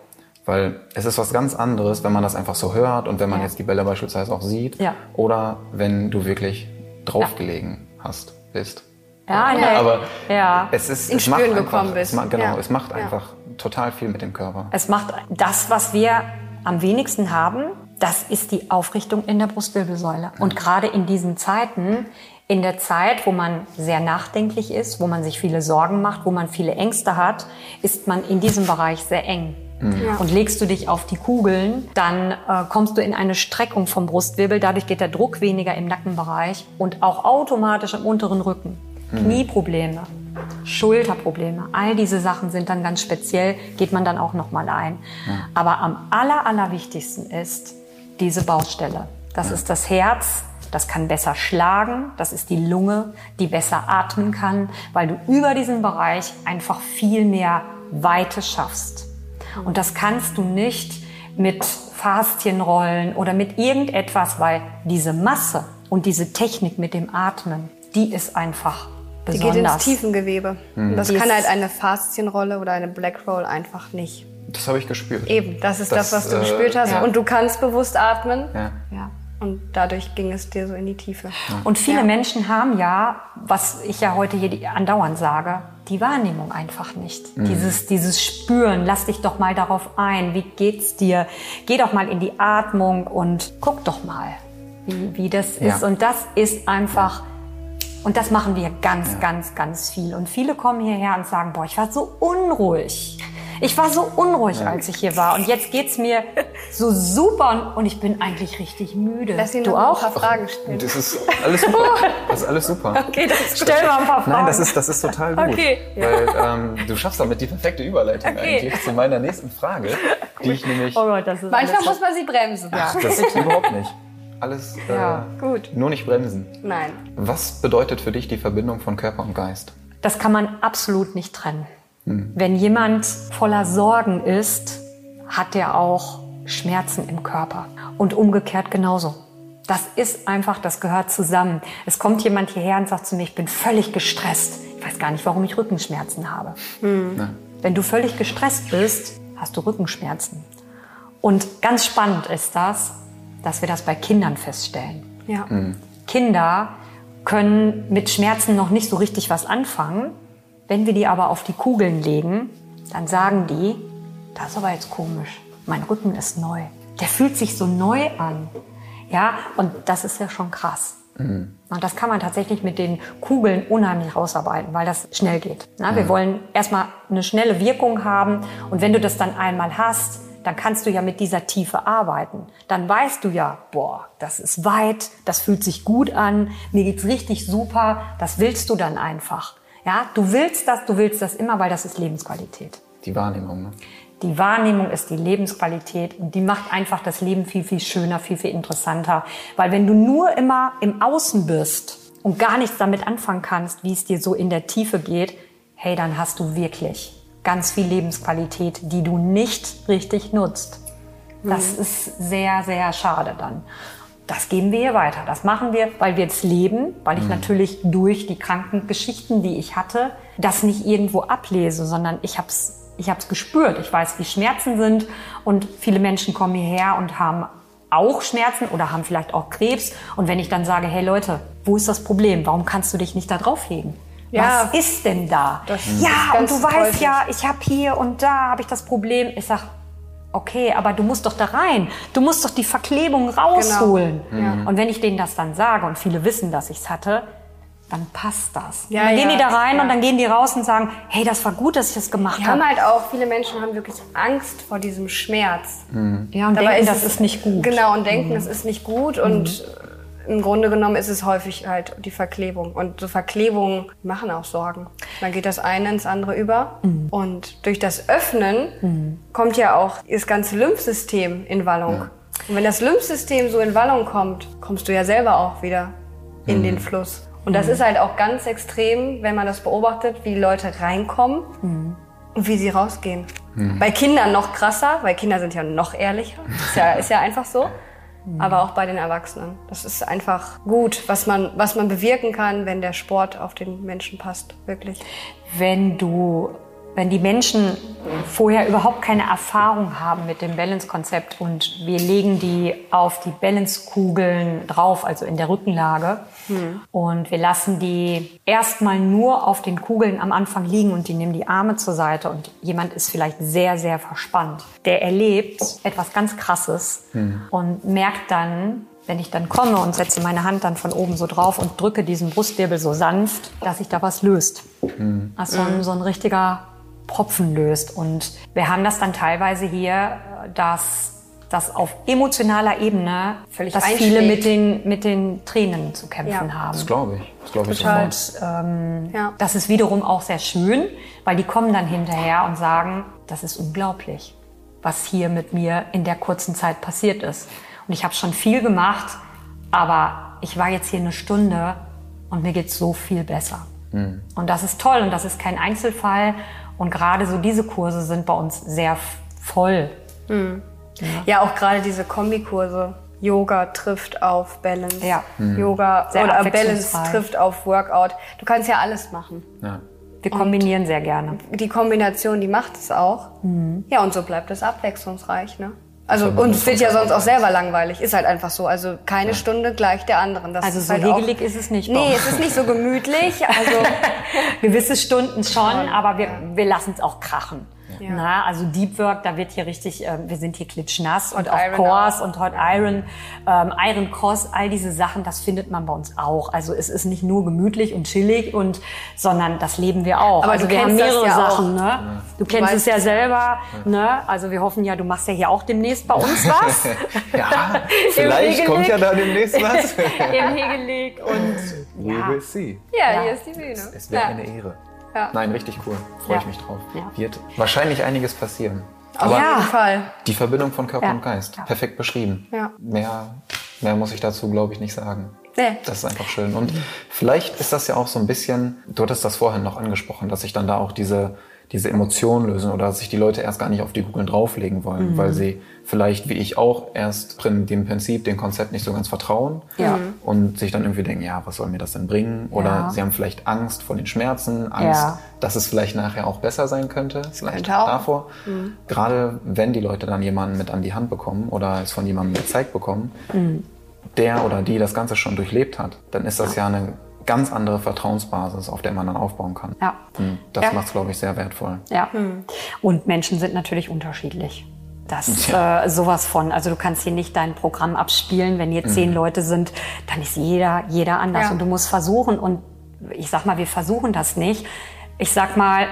Weil es ist was ganz anderes, wenn man das einfach so hört und wenn man ja. jetzt die Bälle beispielsweise auch sieht ja. oder wenn du wirklich draufgelegen hast, bist. Ja, ja. aber ja. es ist in es Spüren macht gekommen einfach, bist. Es, genau, es macht einfach total viel mit dem Körper. Es macht das, was wir am wenigsten haben, das ist die Aufrichtung in der Brustwirbelsäule. Und gerade in diesen Zeiten, in der Zeit, wo man sehr nachdenklich ist, wo man sich viele Sorgen macht, wo man viele Ängste hat, ist man in diesem Bereich sehr eng. Mhm. Ja. Und legst du dich auf die Kugeln, dann äh, kommst du in eine Streckung vom Brustwirbel. Dadurch geht der Druck weniger im Nackenbereich und auch automatisch im unteren Rücken. Mhm. Knieprobleme, Schulterprobleme, all diese Sachen sind dann ganz speziell, geht man dann auch nochmal ein. Ja. Aber am aller, allerwichtigsten ist diese Baustelle. Das ja. ist das Herz, das kann besser schlagen, das ist die Lunge, die besser atmen kann, weil du über diesen Bereich einfach viel mehr Weite schaffst. Und das kannst du nicht mit Faszienrollen oder mit irgendetwas, weil diese Masse und diese Technik mit dem Atmen, die ist einfach besonders. Die geht ins Tiefengewebe. Mhm. Das die kann halt eine Faszienrolle oder eine Black Roll einfach nicht. Das habe ich gespürt. Eben, das ist das, das was du äh, gespürt hast. Ja. Und du kannst bewusst atmen. Ja. ja. Und dadurch ging es dir so in die Tiefe. Ja. Und viele ja. Menschen haben ja, was ich ja heute hier andauernd sage, die Wahrnehmung einfach nicht. Mhm. Dieses, dieses Spüren, lass dich doch mal darauf ein, wie geht's dir? Geh doch mal in die Atmung und guck doch mal, wie, wie das ja. ist. Und das ist einfach und das machen wir ganz, ja. ganz, ganz viel. Und viele kommen hierher und sagen, boah, ich war so unruhig. Ich war so unruhig, ja. als ich hier war. Und jetzt geht's mir so super und ich bin eigentlich richtig müde. Lass ihn du auch? ein paar Fragen stellen. Das ist alles super. Das ist alles super. Okay, das stell mal ein paar Fragen. Nein, das ist, das ist total gut. Okay. Weil ähm, du schaffst damit die perfekte Überleitung okay. eigentlich zu meiner nächsten Frage, die ich nämlich... Oh Gott, das ist Manchmal muss man sie bremsen. Ach, das ist überhaupt nicht alles äh, ja, gut. nur nicht bremsen. Nein. Was bedeutet für dich die Verbindung von Körper und Geist? Das kann man absolut nicht trennen. Hm. Wenn jemand voller Sorgen ist, hat er auch Schmerzen im Körper. Und umgekehrt genauso. Das ist einfach, das gehört zusammen. Es kommt jemand hierher und sagt zu mir, ich bin völlig gestresst. Ich weiß gar nicht, warum ich Rückenschmerzen habe. Hm. Wenn du völlig gestresst bist, hast du Rückenschmerzen. Und ganz spannend ist das, dass wir das bei Kindern feststellen. Ja. Mhm. Kinder können mit Schmerzen noch nicht so richtig was anfangen. Wenn wir die aber auf die Kugeln legen, dann sagen die, das ist aber jetzt komisch. Mein Rücken ist neu. Der fühlt sich so neu an. Ja, und das ist ja schon krass. Mhm. Und das kann man tatsächlich mit den Kugeln unheimlich rausarbeiten, weil das schnell geht. Na, mhm. Wir wollen erstmal eine schnelle Wirkung haben. Und wenn du das dann einmal hast, dann kannst du ja mit dieser Tiefe arbeiten. Dann weißt du ja, boah, das ist weit, das fühlt sich gut an, mir geht's richtig super, das willst du dann einfach. Ja, du willst das, du willst das immer, weil das ist Lebensqualität. Die Wahrnehmung. Ne? Die Wahrnehmung ist die Lebensqualität und die macht einfach das Leben viel, viel schöner, viel, viel interessanter. Weil wenn du nur immer im Außen bist, und gar nichts damit anfangen kannst, wie es dir so in der Tiefe geht, hey, dann hast du wirklich ganz viel Lebensqualität, die du nicht richtig nutzt. Das mhm. ist sehr, sehr schade dann. Das geben wir hier weiter. Das machen wir, weil wir es leben, weil ich mhm. natürlich durch die kranken Geschichten, die ich hatte, das nicht irgendwo ablese, sondern ich habe es ich hab's gespürt. Ich weiß, wie Schmerzen sind und viele Menschen kommen hierher und haben auch Schmerzen oder haben vielleicht auch Krebs. Und wenn ich dann sage, hey Leute, wo ist das Problem? Warum kannst du dich nicht da drauflegen? Ja, Was ist denn da? ja, und du weißt ja, ich habe hier und da habe ich das Problem. Ich sag, okay, aber du musst doch da rein. Du musst doch die Verklebung rausholen. Genau. Mhm. Und wenn ich denen das dann sage und viele wissen, dass ich es hatte, dann passt das. Ja, dann gehen ja, die da rein ja. und dann gehen die raus und sagen, hey, das war gut, dass ich das gemacht habe. haben halt auch, viele Menschen haben wirklich Angst vor diesem Schmerz. Mhm. Ja, und Dabei denken, ist das ist nicht gut. Genau, und denken, mhm. es ist nicht gut und mhm im Grunde genommen ist es häufig halt die Verklebung. Und so Verklebungen machen auch Sorgen. Dann geht das eine ins andere über. Mhm. Und durch das Öffnen mhm. kommt ja auch das ganze Lymphsystem in Wallung. Ja. Und wenn das Lymphsystem so in Wallung kommt, kommst du ja selber auch wieder in mhm. den Fluss. Und das mhm. ist halt auch ganz extrem, wenn man das beobachtet, wie die Leute reinkommen mhm. und wie sie rausgehen. Mhm. Bei Kindern noch krasser, weil Kinder sind ja noch ehrlicher. Ist ja, ist ja einfach so aber auch bei den Erwachsenen. Das ist einfach gut, was man, was man bewirken kann, wenn der Sport auf den Menschen passt, wirklich. Wenn du wenn die Menschen vorher überhaupt keine Erfahrung haben mit dem Balance-Konzept und wir legen die auf die Balance-Kugeln drauf, also in der Rückenlage, hm. und wir lassen die erstmal nur auf den Kugeln am Anfang liegen und die nehmen die Arme zur Seite und jemand ist vielleicht sehr, sehr verspannt. Der erlebt etwas ganz Krasses hm. und merkt dann, wenn ich dann komme und setze meine Hand dann von oben so drauf und drücke diesen Brustwirbel so sanft, dass sich da was löst. Mhm. Also so ein richtiger Propfen löst. Und wir haben das dann teilweise hier, dass das auf emotionaler Ebene, Völlig dass viele mit den, mit den Tränen zu kämpfen ja. haben. Das glaube ich. Das glaube ich Total. Und ähm, ja. das ist wiederum auch sehr schön, weil die kommen dann hinterher und sagen, das ist unglaublich, was hier mit mir in der kurzen Zeit passiert ist. Und ich habe schon viel gemacht, aber ich war jetzt hier eine Stunde und mir geht so viel besser. Mhm. Und das ist toll und das ist kein Einzelfall. Und gerade so diese Kurse sind bei uns sehr voll. Mhm. Ja. ja. auch gerade diese Kombikurse. Yoga trifft auf Balance. Ja. Mhm. Yoga sehr oder Balance trifft auf Workout. Du kannst ja alles machen. Ja. Wir kombinieren und sehr gerne. Die Kombination, die macht es auch. Mhm. Ja, und so bleibt es abwechslungsreich. Ne? Also uns wird ja sonst auch selber langweilig. Ist halt einfach so. Also keine ja. Stunde gleich der anderen. Das also so halt hegelig ist es nicht. Nee, es ist nicht so gemütlich. Also gewisse Stunden schon, aber wir, wir lassen es auch krachen. Ja. Na, also Deep Work, da wird hier richtig, äh, wir sind hier klitschnass und, und auch Iron Cores auch. und Hot Iron, ähm, Iron Cross, all diese Sachen, das findet man bei uns auch. Also es ist nicht nur gemütlich und chillig und, sondern das leben wir auch. Aber also wir haben mehrere ja Sachen, ne? Du, du kennst es ja selber, ne? Also wir hoffen ja, du machst ja hier auch demnächst bei uns was. ja, vielleicht kommt ja da demnächst was. Im Hegelig und We will see. Ja, hier ist die Bühne. Es, es wäre eine Ehre. Ja. Nein, richtig cool. Freue ich mich drauf. Wird wahrscheinlich einiges passieren. Aber Auf jeden Fall. Die Verbindung von Körper und Geist. Perfekt beschrieben. Mehr, mehr muss ich dazu, glaube ich, nicht sagen. Nee. Das ist einfach schön. Und vielleicht ist das ja auch so ein bisschen, du hattest das vorhin noch angesprochen, dass ich dann da auch diese diese Emotionen lösen oder dass sich die Leute erst gar nicht auf die Googeln drauflegen wollen, mhm. weil sie vielleicht, wie ich auch, erst dem Prinzip, dem Konzept nicht so ganz vertrauen ja. und sich dann irgendwie denken, ja, was soll mir das denn bringen? Oder ja. sie haben vielleicht Angst vor den Schmerzen, Angst, ja. dass es vielleicht nachher auch besser sein könnte, vielleicht könnte davor. Mhm. Gerade wenn die Leute dann jemanden mit an die Hand bekommen oder es von jemandem gezeigt bekommen, mhm. der oder die das Ganze schon durchlebt hat, dann ist das ja eine ganz andere Vertrauensbasis, auf der man dann aufbauen kann. Ja. Und das ja. macht es, glaube ich, sehr wertvoll. Ja. Hm. Und Menschen sind natürlich unterschiedlich. Das ja. äh, sowas von. Also du kannst hier nicht dein Programm abspielen. Wenn hier zehn mhm. Leute sind, dann ist jeder, jeder anders. Ja. Und du musst versuchen, und ich sag mal, wir versuchen das nicht. Ich sag mal,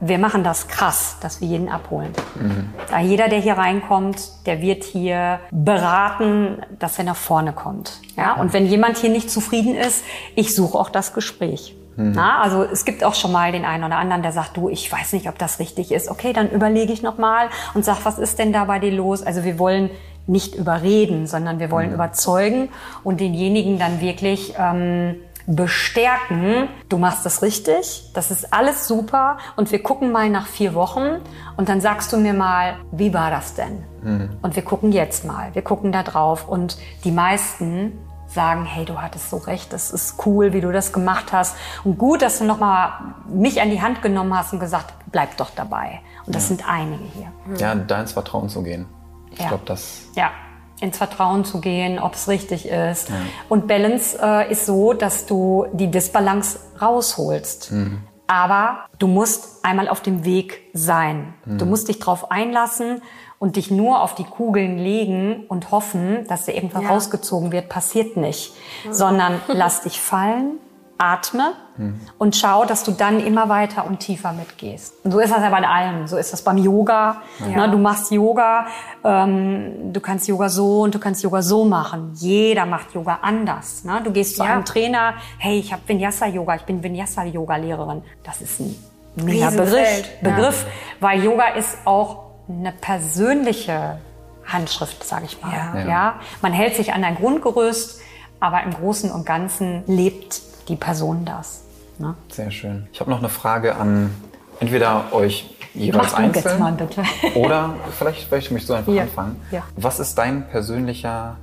wir machen das krass, dass wir jeden abholen. Mhm. Da jeder, der hier reinkommt, der wird hier beraten, dass er nach vorne kommt. Ja? Und wenn jemand hier nicht zufrieden ist, ich suche auch das Gespräch. Mhm. Na, also es gibt auch schon mal den einen oder anderen, der sagt, du, ich weiß nicht, ob das richtig ist. Okay, dann überlege ich noch mal und sag, was ist denn da bei dir los? Also wir wollen nicht überreden, sondern wir wollen mhm. überzeugen und denjenigen dann wirklich ähm, bestärken, du machst das richtig, das ist alles super und wir gucken mal nach vier Wochen und dann sagst du mir mal, wie war das denn? Mhm. Und wir gucken jetzt mal, wir gucken da drauf und die meisten sagen, hey, du hattest so recht, das ist cool, wie du das gemacht hast und gut, dass du nochmal mich an die Hand genommen hast und gesagt, bleib doch dabei. Und das ja. sind einige hier. Ja, da ins Vertrauen zu gehen. Ich ja. glaube, das. Ja, ins Vertrauen zu gehen, ob es richtig ist. Ja. Und Balance äh, ist so, dass du die Disbalance rausholst. Mhm. Aber du musst einmal auf dem Weg sein. Mhm. Du musst dich darauf einlassen und dich nur auf die Kugeln legen und hoffen, dass der irgendwann ja. rausgezogen wird, passiert nicht. Mhm. Sondern lass dich fallen, atme mhm. und schau, dass du dann immer weiter und tiefer mitgehst. Und so ist das ja bei allem. So ist das beim Yoga. Ja. Ne, du machst Yoga, ähm, du kannst Yoga so und du kannst Yoga so machen. Jeder macht Yoga anders. Ne? Du gehst zu ja. einem Trainer, hey, ich habe Vinyasa-Yoga, ich bin Vinyasa-Yoga-Lehrerin. Das ist ein mega Begriff, Begriff ja. weil Yoga ist auch eine persönliche Handschrift, sage ich mal. Ja. ja. Man hält sich an ein Grundgerüst, aber im Großen und Ganzen lebt die Person das. Ne? Sehr schön. Ich habe noch eine Frage an entweder euch jeweils Mach einzeln jetzt mal bitte. oder vielleicht, vielleicht möchtest du einfach ja. anfangen. Ja. Was ist dein persönlicher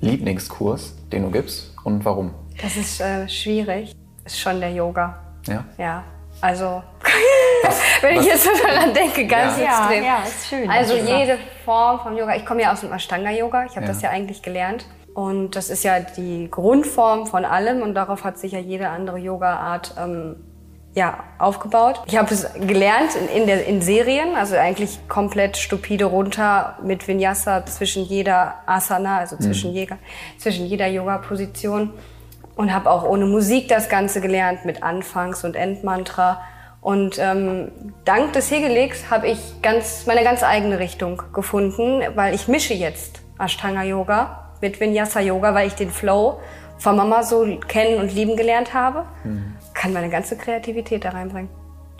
Lieblingskurs, den du gibst und warum? Das ist äh, schwierig. Ist schon der Yoga. Ja. Ja. Also was, wenn was? ich jetzt daran denke, ganz ja. extrem. Ja, ist schön. Also jede Form vom Yoga. Ich komme ja aus dem Ashtanga Yoga. Ich habe ja. das ja eigentlich gelernt. Und das ist ja die Grundform von allem und darauf hat sich ja jede andere Yoga-Art ähm, ja, aufgebaut. Ich habe es gelernt in, in, der, in Serien, also eigentlich komplett stupide runter mit Vinyasa zwischen jeder Asana, also zwischen, mhm. jeder, zwischen jeder Yoga-Position. Und habe auch ohne Musik das Ganze gelernt mit Anfangs- und Endmantra. Und ähm, dank des Hegeligs habe ich ganz, meine ganz eigene Richtung gefunden, weil ich mische jetzt Ashtanga-Yoga mit Vinyasa Yoga, weil ich den Flow von Mama so kennen und lieben gelernt habe. Mhm. Kann meine ganze Kreativität da reinbringen.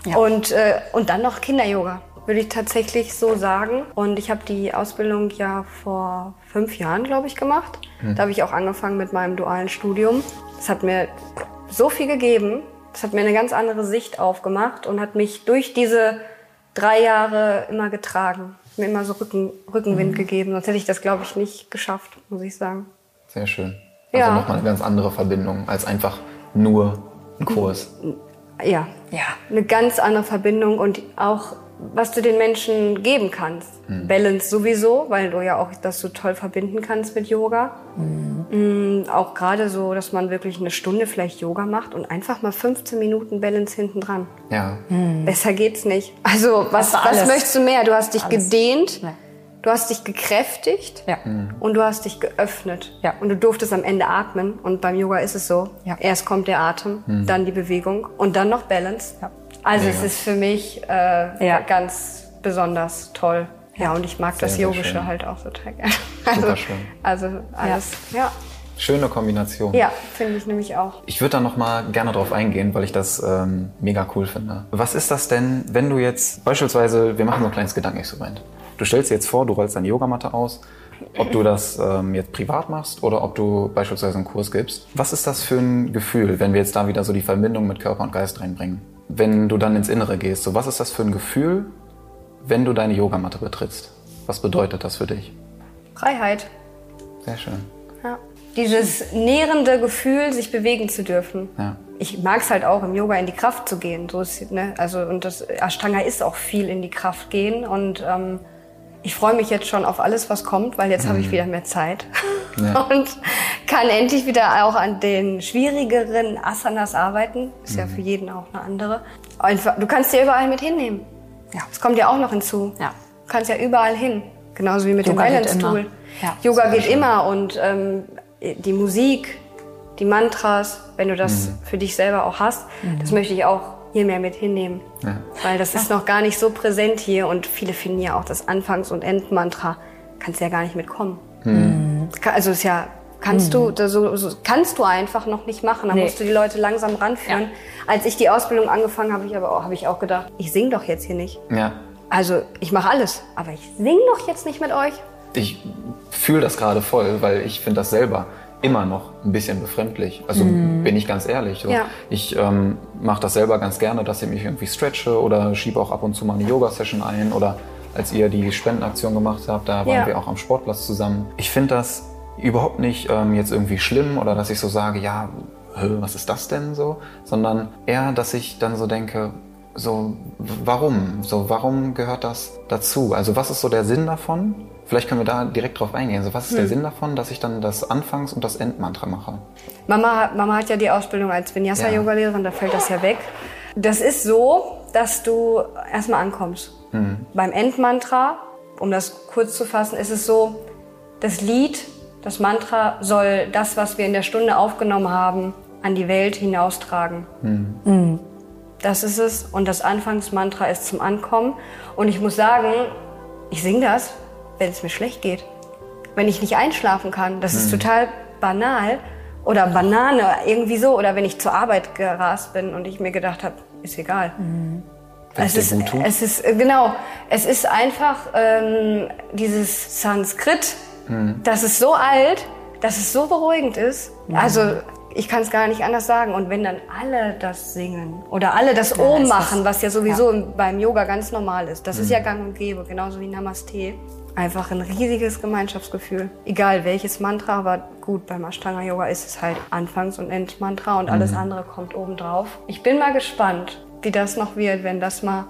Ja. Und, äh, und dann noch Kinder-Yoga, würde ich tatsächlich so sagen. Und ich habe die Ausbildung ja vor fünf Jahren, glaube ich, gemacht. Mhm. Da habe ich auch angefangen mit meinem dualen Studium. Das hat mir so viel gegeben. Das hat mir eine ganz andere Sicht aufgemacht und hat mich durch diese drei Jahre immer getragen mir immer so Rücken, Rückenwind mhm. gegeben. Sonst hätte ich das, glaube ich, nicht geschafft, muss ich sagen. Sehr schön. Also ja. nochmal eine ganz andere Verbindung als einfach nur ein Kurs. Ja, ja, eine ganz andere Verbindung und auch was du den Menschen geben kannst. Mhm. Balance sowieso, weil du ja auch das so toll verbinden kannst mit Yoga. Mhm. Mhm, auch gerade so, dass man wirklich eine Stunde vielleicht Yoga macht und einfach mal 15 Minuten Balance hinten dran. Ja. Mhm. Besser geht's nicht. Also was, was möchtest du mehr? Du hast dich alles. gedehnt. Ja. Du hast dich gekräftigt ja. Und du hast dich geöffnet. Ja. Und du durftest am Ende atmen. Und beim Yoga ist es so. Ja. Erst kommt der Atem, mhm. dann die Bewegung und dann noch Balance. Also Mega. es ist für mich äh, ja. ganz besonders toll. Ja, und ich mag sehr, das Yogische halt auch total gerne. Also, Super schön. Also alles, ja. ja. Schöne Kombination. Ja, finde ich nämlich auch. Ich würde da noch mal gerne drauf eingehen, weil ich das ähm, mega cool finde. Was ist das denn, wenn du jetzt beispielsweise, wir machen so ein kleines Gedankenexperiment. Du stellst dir jetzt vor, du rollst deine Yogamatte aus, ob du das ähm, jetzt privat machst oder ob du beispielsweise einen Kurs gibst. Was ist das für ein Gefühl, wenn wir jetzt da wieder so die Verbindung mit Körper und Geist reinbringen? Wenn du dann ins Innere gehst, so was ist das für ein Gefühl, wenn du deine Yogamatte betrittst? Was bedeutet das für dich? Freiheit. Sehr schön. Ja. Dieses nährende Gefühl, sich bewegen zu dürfen. Ja. Ich mag es halt auch im Yoga in die Kraft zu gehen. So ist, ne? also, und das Ashtanga ist auch viel in die Kraft gehen. Und ähm, ich freue mich jetzt schon auf alles, was kommt, weil jetzt mhm. habe ich mhm. wieder mehr Zeit. Ja. Und kann endlich wieder auch an den schwierigeren Asanas arbeiten. Ist mhm. ja für jeden auch eine andere. Einfach, du kannst dir überall mit hinnehmen. Ja. Das kommt ja auch noch hinzu. Ja. Du kannst ja überall hin. Genauso wie mit Yoga dem Balance-Tool. Ja. Yoga geht schön. immer und ähm, die Musik, die Mantras, wenn du das mhm. für dich selber auch hast, mhm. das möchte ich auch hier mehr mit hinnehmen. Ja. Weil das ist noch gar nicht so präsent hier und viele finden ja auch das Anfangs- und Endmantra, kannst ja gar nicht mitkommen. Mhm. Also ist ja Kannst mhm. du, so, so, kannst du einfach noch nicht machen. Da nee. musst du die Leute langsam ranführen. Ja. Als ich die Ausbildung angefangen habe, habe ich aber auch, habe ich auch gedacht, ich sing doch jetzt hier nicht. Ja. Also ich mache alles, aber ich sing doch jetzt nicht mit euch. Ich fühle das gerade voll, weil ich finde das selber immer noch ein bisschen befremdlich. Also mhm. bin ich ganz ehrlich. So. Ja. Ich ähm, mache das selber ganz gerne, dass ich mich irgendwie stretche oder schiebe auch ab und zu mal eine Yoga-Session ein oder als ihr die Spendenaktion gemacht habt, da waren ja. wir auch am Sportplatz zusammen. Ich finde das überhaupt nicht ähm, jetzt irgendwie schlimm oder dass ich so sage, ja, was ist das denn so, sondern eher, dass ich dann so denke, so, warum? So, warum gehört das dazu? Also, was ist so der Sinn davon? Vielleicht können wir da direkt drauf eingehen. Also, was ist hm. der Sinn davon, dass ich dann das Anfangs- und das Endmantra mache? Mama, Mama hat ja die Ausbildung als Vinyasa-Yoga-Lehrerin, da fällt das ja weg. Das ist so, dass du erstmal ankommst. Hm. Beim Endmantra, um das kurz zu fassen, ist es so, das Lied, das Mantra soll das, was wir in der Stunde aufgenommen haben, an die Welt hinaustragen. Hm. Das ist es. Und das Anfangsmantra ist zum Ankommen. Und ich muss sagen, ich singe das, wenn es mir schlecht geht. Wenn ich nicht einschlafen kann. Das mhm. ist total banal. Oder Banane, irgendwie so. Oder wenn ich zur Arbeit gerast bin und ich mir gedacht habe, ist egal. Mhm. Es ist, es ist, genau, es ist einfach ähm, dieses Sanskrit, mhm. das ist so alt, dass es so beruhigend ist. Mhm. Also ich kann es gar nicht anders sagen. Und wenn dann alle das singen oder alle das ja, Om machen, was ja sowieso ja. beim Yoga ganz normal ist, das mhm. ist ja gang und gäbe, genauso wie Namaste. Einfach ein riesiges Gemeinschaftsgefühl. Egal welches Mantra, aber gut, beim Ashtanga Yoga ist es halt Anfangs- und Endmantra und alles mhm. andere kommt obendrauf. Ich bin mal gespannt, wie das noch wird, wenn das mal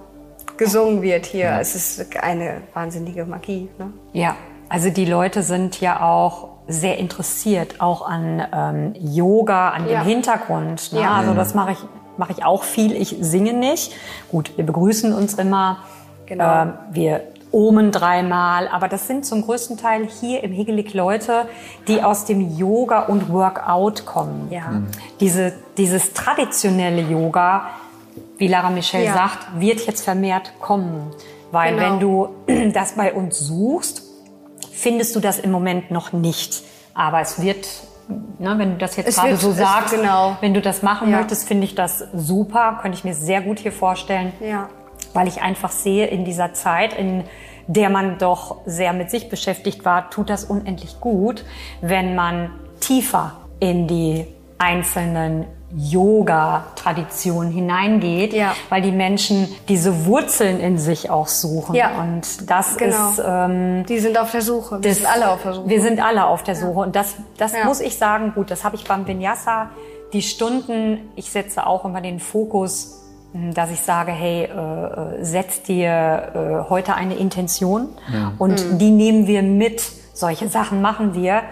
gesungen wird hier. Ja. Es ist eine wahnsinnige Magie. Ne? Ja, also die Leute sind ja auch sehr interessiert, auch an ähm, Yoga, an ja. dem Hintergrund. Ne? Ja. Also das mache ich, mache ich auch viel. Ich singe nicht. Gut, wir begrüßen uns immer. Genau. Ähm, wir omen dreimal, aber das sind zum größten Teil hier im Hegelig Leute, die aus dem Yoga und Workout kommen. Ja. Mhm. Diese, dieses traditionelle Yoga, wie Lara Michelle ja. sagt, wird jetzt vermehrt kommen. Weil genau. wenn du das bei uns suchst, findest du das im Moment noch nicht. Aber es wird, ne, wenn du das jetzt es gerade wird, so sagst, genau. wenn du das machen ja. möchtest, finde ich das super. Könnte ich mir sehr gut hier vorstellen. Ja. Weil ich einfach sehe, in dieser Zeit, in der man doch sehr mit sich beschäftigt war, tut das unendlich gut, wenn man tiefer in die einzelnen Yoga-Tradition hineingeht, ja. weil die Menschen diese Wurzeln in sich auch suchen. Ja. Und das genau. ist. Ähm, die sind auf der Suche. Wir das, sind alle auf der Suche. Wir sind alle auf der Suche. Ja. Und das, das muss ich sagen, gut, das habe ich beim Vinyasa. Die Stunden, ich setze auch immer den Fokus, hm, dass ich sage, hey, äh, äh, setz dir äh, heute eine Intention und mhm. die nehmen wir mit. Solche Sachen machen wir.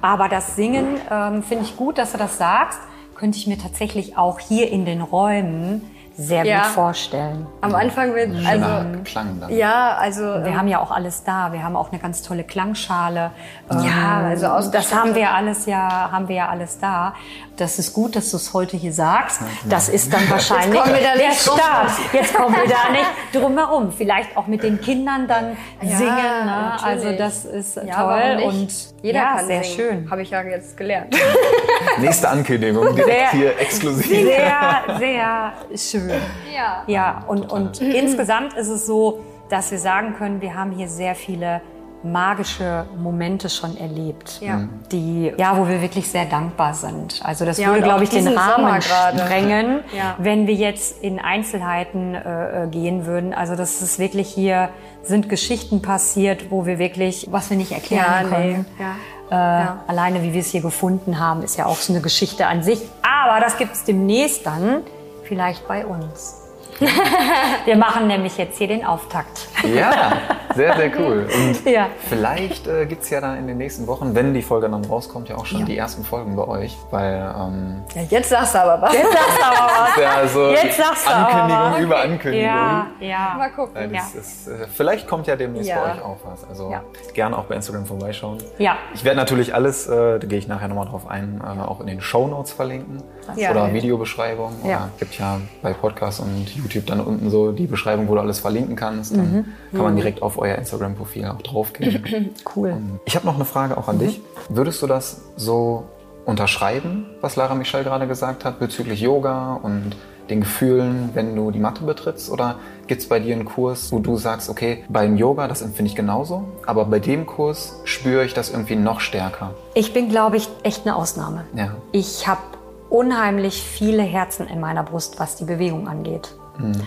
Aber das Singen ähm, finde ich gut, dass du das sagst könnte ich mir tatsächlich auch hier in den Räumen sehr ja. gut vorstellen. Am Anfang wird also Klang dann. Ja, also wir ähm, haben ja auch alles da. Wir haben auch eine ganz tolle Klangschale. Ja, ähm, also aus das haben wir alles ja, haben wir ja alles da. Das ist gut, dass du es heute hier sagst. Das ist dann wahrscheinlich Jetzt kommen wir da der Start. Jetzt kommen wir da nicht drum herum. Vielleicht auch mit den Kindern dann ja, singen. Ne? Also das ist ja, toll und jeder ja, kann sehr singen. schön. Habe ich ja jetzt gelernt. Nächste Ankündigung direkt sehr, hier exklusiv. Sehr, sehr schön. Ja. Ja, und, und insgesamt ist es so, dass wir sagen können, wir haben hier sehr viele magische Momente schon erlebt, ja. die ja, wo wir wirklich sehr dankbar sind. Also das ja, würde, glaube ich, den Rahmen sprengen, ja. wenn wir jetzt in Einzelheiten äh, äh, gehen würden. Also das ist wirklich hier sind Geschichten passiert, wo wir wirklich, was wir nicht erklären können. Nee. Äh, alleine, wie wir es hier gefunden haben, ist ja auch so eine Geschichte an sich. Aber das gibt es demnächst dann vielleicht bei uns. Wir machen nämlich jetzt hier den Auftakt. Ja, sehr, sehr cool. Und ja. vielleicht äh, gibt es ja dann in den nächsten Wochen, wenn die Folge dann rauskommt, ja auch schon ja. die ersten Folgen bei euch. Weil, ähm, ja, jetzt sagst du aber was. Jetzt sagst du aber was. Ja, so jetzt sagst du Ankündigung aber was. über Ankündigung. Ja, ja. Mal gucken. Ja. Ist, äh, vielleicht kommt ja demnächst bei euch auch was. Also gerne auch bei Instagram vorbeischauen. Ja. Ich werde natürlich alles, äh, da gehe ich nachher nochmal drauf ein, äh, auch in den Show Notes verlinken. Oder Videobeschreibung. Ja. Oder gibt ja bei Podcasts und YouTube dann unten so die Beschreibung, wo du alles verlinken kannst. Dann mhm. kann man direkt auf euer Instagram-Profil auch draufgehen. cool. Und ich habe noch eine Frage auch an mhm. dich. Würdest du das so unterschreiben, was Lara Michelle gerade gesagt hat bezüglich Yoga und den Gefühlen, wenn du die Matte betrittst? Oder gibt es bei dir einen Kurs, wo du sagst, okay, beim Yoga, das empfinde ich genauso, aber bei dem Kurs spüre ich das irgendwie noch stärker? Ich bin, glaube ich, echt eine Ausnahme. Ja. Ich habe unheimlich viele Herzen in meiner Brust, was die Bewegung angeht. Mhm.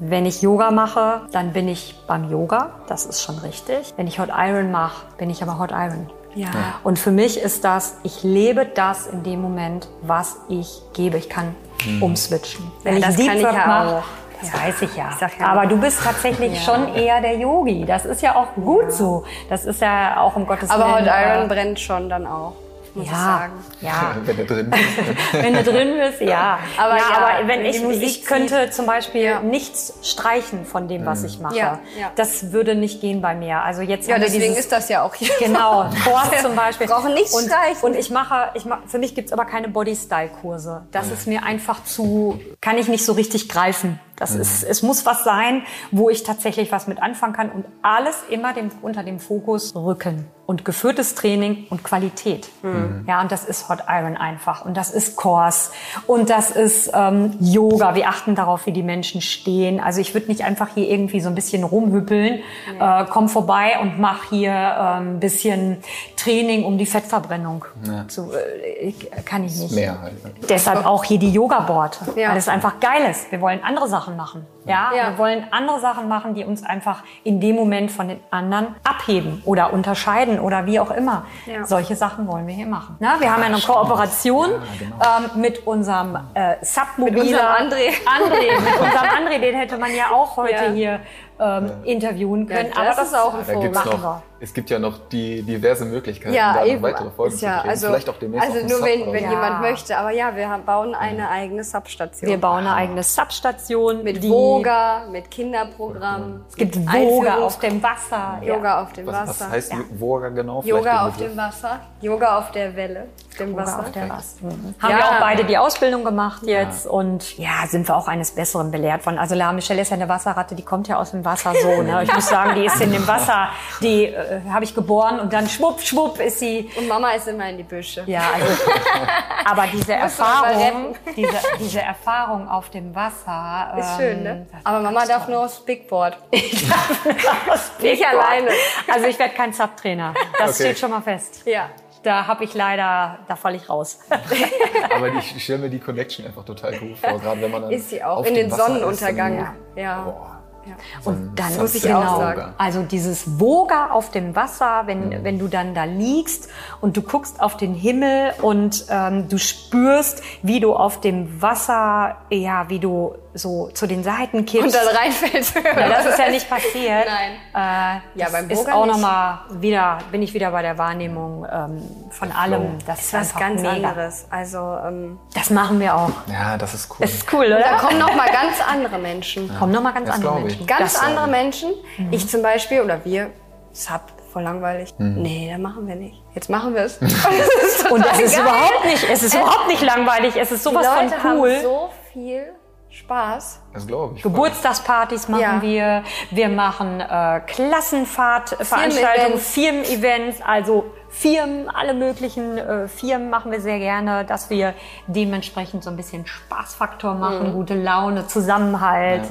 Wenn ich Yoga mache, dann bin ich beim Yoga, das ist schon richtig. Wenn ich Hot Iron mache, bin ich aber Hot Iron. Ja. Und für mich ist das, ich lebe das in dem Moment, was ich gebe. Ich kann mhm. umswitchen. Wenn ja, ich Deep Work mache, das ja. weiß ich ja. Ich ja Aber du bist tatsächlich ja. schon eher der Yogi. Das ist ja auch gut so. Das ist ja auch um Gottes Willen. Aber Hot Iron äh, brennt schon dann auch muss ja, ich sagen. Ja, wenn du drin bist. wenn du drin bist, ja. Aber, ja, ja, aber wenn ich, ich könnte zum Beispiel ja. nichts streichen von dem, was mhm. ich mache. Ja, Das würde nicht gehen bei mir. Also jetzt ja, deswegen dieses, ist das ja auch hier. Genau, Kurs zum Beispiel. Brauchen nichts und, streichen. Und ich mache, ich mache, für mich gibt's aber keine Body-Style-Kurse. Das ist mir einfach zu, kann ich nicht so richtig greifen. Das mhm. ist, es muss was sein, wo ich tatsächlich was mit anfangen kann und alles immer dem, unter dem Fokus Rücken und geführtes Training und Qualität. Mhm. Ja, und das ist Hot Iron einfach und das ist Kurs und das ist ähm, Yoga. Wir achten darauf, wie die Menschen stehen. Also ich würde nicht einfach hier irgendwie so ein bisschen rumhüppeln, ja. äh, komm vorbei und mach hier äh, ein bisschen Training um die Fettverbrennung. Ja. Zu, äh, kann ich nicht. Mehr halt. Deshalb auch hier die Yoga-Board, ja. weil es einfach geil ist. Wir wollen andere Sachen machen. Ja? ja? wir wollen andere Sachen machen, die uns einfach in dem Moment von den anderen abheben oder unterscheiden oder wie auch immer. Ja. Solche Sachen wollen wir hier machen. Na, wir haben ja eine Kooperation ja, genau. ähm, mit unserem äh, Submobiler. Mit unserem André. André, mit unserem André, den hätte man ja auch heute hier ähm, interviewen können. aber das ist auch ein Vogel. Noch, es gibt ja noch die diverse Möglichkeiten, ja, da eben. weitere Folgen ja, zu drehen. Also, Vielleicht auch demnächst Also nur wenn, wenn jemand möchte. Aber ja, wir bauen eine eigene Substation. Wir bauen eine eigene Substation. Mit Voga, mit Kinderprogramm. Es gibt Voga auf dem Wasser. Yoga auf dem was, Wasser. Was heißt Voga genau? Yoga auf dem Wasser. Yoga auf der Welle. Dem Wasser. Auf der Wasser. Mhm. Haben wir auch beide die Ausbildung gemacht jetzt. Und ja, sind wir auch eines Besseren belehrt von. Also La Michelle ist ja eine Wasserratte, die kommt ja aus dem Wasser so. Ne? Ich muss sagen, die ist in dem Wasser, die äh, habe ich geboren und dann schwupp, schwupp ist sie. Und Mama ist immer in die Büsche. Ja, also, aber diese Erfahrung, diese, diese Erfahrung auf dem Wasser. Ist schön, ne? Ähm, aber Mama darf toll. nur aufs Bigboard. Ich darf nur aufs Bigboard. Nicht alleine. Also ich werde kein Subtrainer. Das okay. steht schon mal fest. Ja da habe ich leider, da falle ich raus. Aber ich stelle mir die Connection einfach total gut vor, gerade wenn man dann ist sie auch in den Sonnenuntergang. Ist, dann, ja. Boah. Ja. Und dann muss ich genau sagen. Also dieses Woga auf dem Wasser, wenn, mhm. wenn du dann da liegst und du guckst auf den Himmel und ähm, du spürst, wie du auf dem Wasser, ja, wie du so zu den Seiten kippst. Und dann reinfällst. Ja, das ist ja nicht passiert. Nein. Äh, ja, beim Boga ist auch nochmal wieder, bin ich wieder bei der Wahrnehmung ähm, von allem. Das ist was ganz mega. anderes. Also ähm, das machen wir auch. Ja, das ist cool. Das ist cool, oder? Da kommen noch mal ganz andere Menschen. Ja. Kommen noch mal ganz das andere Menschen. Ganz das andere Menschen. Mhm. Ich zum Beispiel oder wir. Sub voll langweilig. Mhm. Nee, dann machen wir nicht. Jetzt machen wir es. Und das ist überhaupt nicht, es ist überhaupt nicht langweilig. Es ist sowas Die Leute von cool. Haben so viel Spaß. Das glaube ich. Geburtstagspartys machen ja. wir. Wir machen äh, Klassenfahrtveranstaltungen, Firmen-Events, also Firmen, alle möglichen äh, Firmen machen wir sehr gerne, dass wir dementsprechend so ein bisschen Spaßfaktor machen, mhm. gute Laune, Zusammenhalt.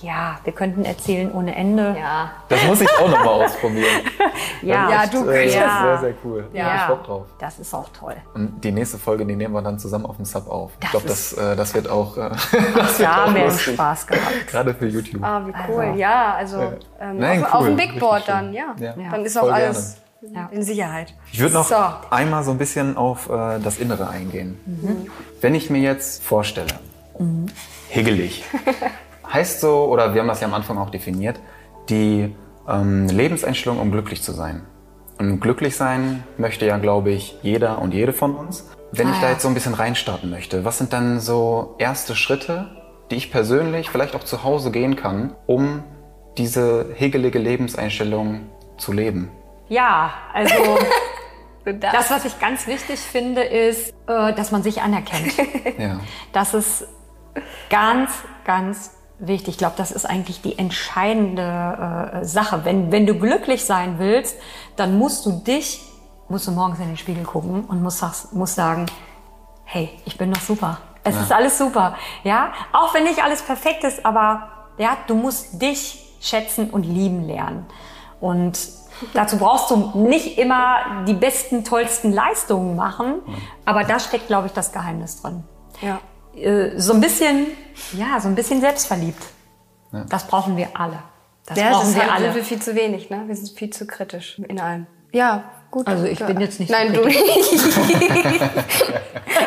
Ja. ja. wir könnten erzählen ohne Ende. Ja. Das muss ich auch noch mal ausprobieren. ja, ja, du äh, ja. sehr, sehr cool. Ja. Ich Bock drauf. Das ist auch toll. Und die nächste Folge, die nehmen wir dann zusammen auf dem Sub auf. Das ich glaube, das, äh, das wird auch. Äh, das da haben wir Spaß gehabt. Gerade für YouTube. Ah, wie cool. Also. Ja, also ähm, Nein, auf, cool. auf, dem Big Board dann, ja. Dann ist auch Voll alles. Gerne ja. in Sicherheit. Ich würde noch so. einmal so ein bisschen auf äh, das Innere eingehen. Mhm. Wenn ich mir jetzt vorstelle, mhm. higgelig, heißt so, oder wir haben das ja am Anfang auch definiert, die ähm, Lebenseinstellung, um glücklich zu sein. Und glücklich sein möchte ja, glaube ich, jeder und jede von uns. Wenn ah, ich da jetzt so ein bisschen reinstarten möchte, was sind dann so erste Schritte, die ich persönlich vielleicht auch zu Hause gehen kann, um diese hegelige Lebenseinstellung zu leben? Ja, also das, was ich ganz wichtig finde, ist, äh, dass man sich anerkennt. ja. Das ist ganz, ganz wichtig. Ich glaube, das ist eigentlich die entscheidende äh, Sache. Wenn, wenn du glücklich sein willst, dann musst du dich, musst du morgens in den Spiegel gucken und musst, musst sagen, hey, ich bin doch super. Es ja. ist alles super. Ja, auch wenn nicht alles perfekt ist, aber ja, du musst dich schätzen und lieben lernen. Und dazu brauchst du nicht immer die besten, tollsten Leistungen machen, aber da steckt, glaube ich, das Geheimnis drin. Ja. Äh, so ein bisschen, ja, so ein bisschen selbstverliebt. Ja. Das brauchen wir alle. Das ja, brauchen das wir halt alle. sind wir viel zu wenig, ne? Wir sind viel zu kritisch in allem. Ja, Gut, also ich bin jetzt nicht Nein, so du nicht.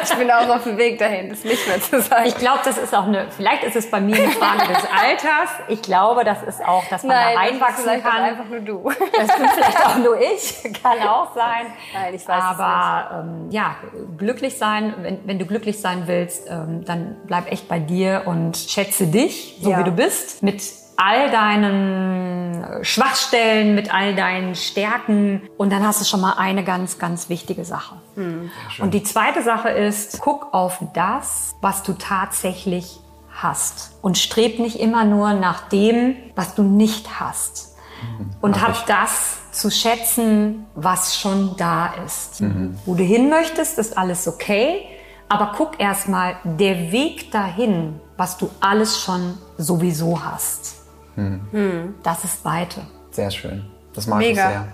ich bin auch auf dem Weg dahin, das nicht mehr zu sagen. Ich glaube, das ist auch eine, vielleicht ist es bei mir eine Frage des Alters. Ich glaube, das ist auch, dass man Nein, da reinwachsen das ist kann. einfach nur du. Das bin vielleicht auch nur ich, kann auch sein. Nein, ich weiß Aber ähm, ja, glücklich sein, wenn, wenn du glücklich sein willst, ähm, dann bleib echt bei dir und schätze dich, so ja. wie du bist, mit all deinen Schwachstellen, mit all deinen Stärken. Und dann hast du schon mal eine ganz, ganz wichtige Sache. Mhm. Und die zweite Sache ist, guck auf das, was du tatsächlich hast. Und streb nicht immer nur nach dem, was du nicht hast. Mhm. Und hab, hab das zu schätzen, was schon da ist. Mhm. Wo du hin möchtest, ist alles okay. Aber guck erstmal, der Weg dahin, was du alles schon sowieso hast. Hm. Das ist Weite. Sehr schön. Das mag Mega. ich sehr.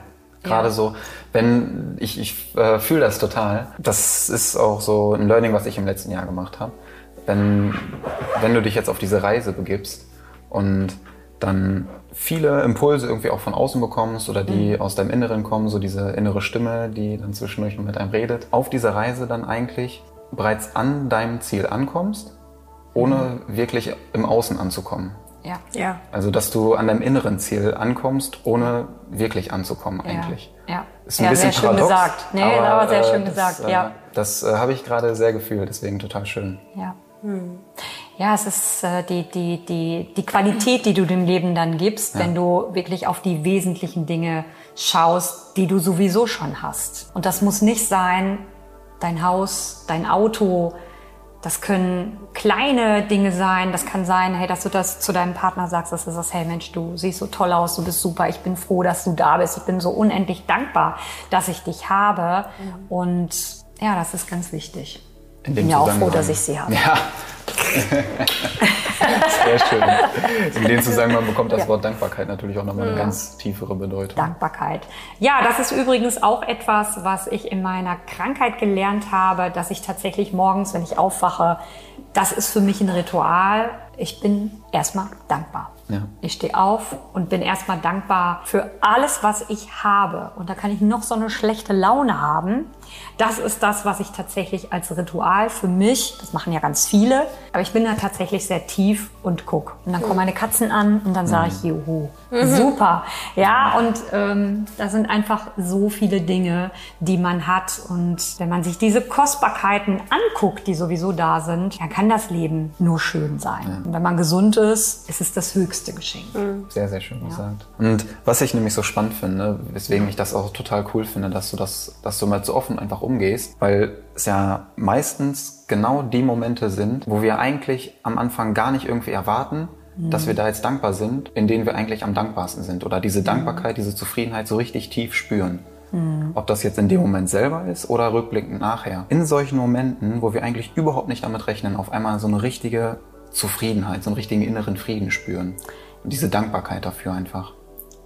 Gerade ja. so, wenn ich, ich äh, fühle das total. Das ist auch so ein Learning, was ich im letzten Jahr gemacht habe. Wenn, wenn du dich jetzt auf diese Reise begibst und dann viele Impulse irgendwie auch von außen bekommst oder die mhm. aus deinem Inneren kommen, so diese innere Stimme, die dann zwischendurch mit einem redet, auf dieser Reise dann eigentlich bereits an deinem Ziel ankommst, ohne mhm. wirklich im Außen anzukommen. Ja. ja. Also, dass du an deinem inneren Ziel ankommst, ohne wirklich anzukommen eigentlich. Ja. Ist ein ja, bisschen sehr schön gesagt. Nee, aber, aber sehr schön das, gesagt, äh, ja. Das äh, habe ich gerade sehr gefühlt, deswegen total schön. Ja. Hm. Ja, es ist äh, die, die, die, die Qualität, die du dem Leben dann gibst, ja. wenn du wirklich auf die wesentlichen Dinge schaust, die du sowieso schon hast. Und das muss nicht sein, dein Haus, dein Auto, das können kleine Dinge sein. Das kann sein, hey, dass du das zu deinem Partner sagst, dass du sagst, hey Mensch, du siehst so toll aus, du bist super, ich bin froh, dass du da bist. Ich bin so unendlich dankbar, dass ich dich habe. Mhm. Und ja, das ist ganz wichtig. Ich bin ja auch froh, dass ich sie habe. Ja. Sehr schön. In dem Zusammenhang bekommt das ja. Wort Dankbarkeit natürlich auch nochmal eine ja. ganz tiefere Bedeutung. Dankbarkeit. Ja, das ist übrigens auch etwas, was ich in meiner Krankheit gelernt habe, dass ich tatsächlich morgens, wenn ich aufwache, das ist für mich ein Ritual. Ich bin erstmal dankbar. Ja. Ich stehe auf und bin erstmal dankbar für alles, was ich habe. Und da kann ich noch so eine schlechte Laune haben. Das ist das, was ich tatsächlich als Ritual für mich, das machen ja ganz viele, aber ich bin da tatsächlich sehr tief und guck. Und dann kommen meine Katzen an und dann sage ich, mhm. juhu, mhm. super. Ja, und ähm, da sind einfach so viele Dinge, die man hat. Und wenn man sich diese Kostbarkeiten anguckt, die sowieso da sind, dann kann das Leben nur schön sein. Und wenn man gesund ist, ist es das höchste Geschenk. Mhm. Sehr, sehr schön ja. gesagt. Und was ich nämlich so spannend finde, weswegen ich das auch total cool finde, dass du das, dass du mal so offen einfach umgehst, weil es ja meistens genau die Momente sind, wo wir eigentlich am Anfang gar nicht irgendwie erwarten, mhm. dass wir da jetzt dankbar sind, in denen wir eigentlich am dankbarsten sind oder diese Dankbarkeit, diese Zufriedenheit so richtig tief spüren. Mhm. Ob das jetzt in dem Moment selber ist oder rückblickend nachher. In solchen Momenten, wo wir eigentlich überhaupt nicht damit rechnen, auf einmal so eine richtige Zufriedenheit, so einen richtigen inneren Frieden spüren. Und diese Dankbarkeit dafür einfach.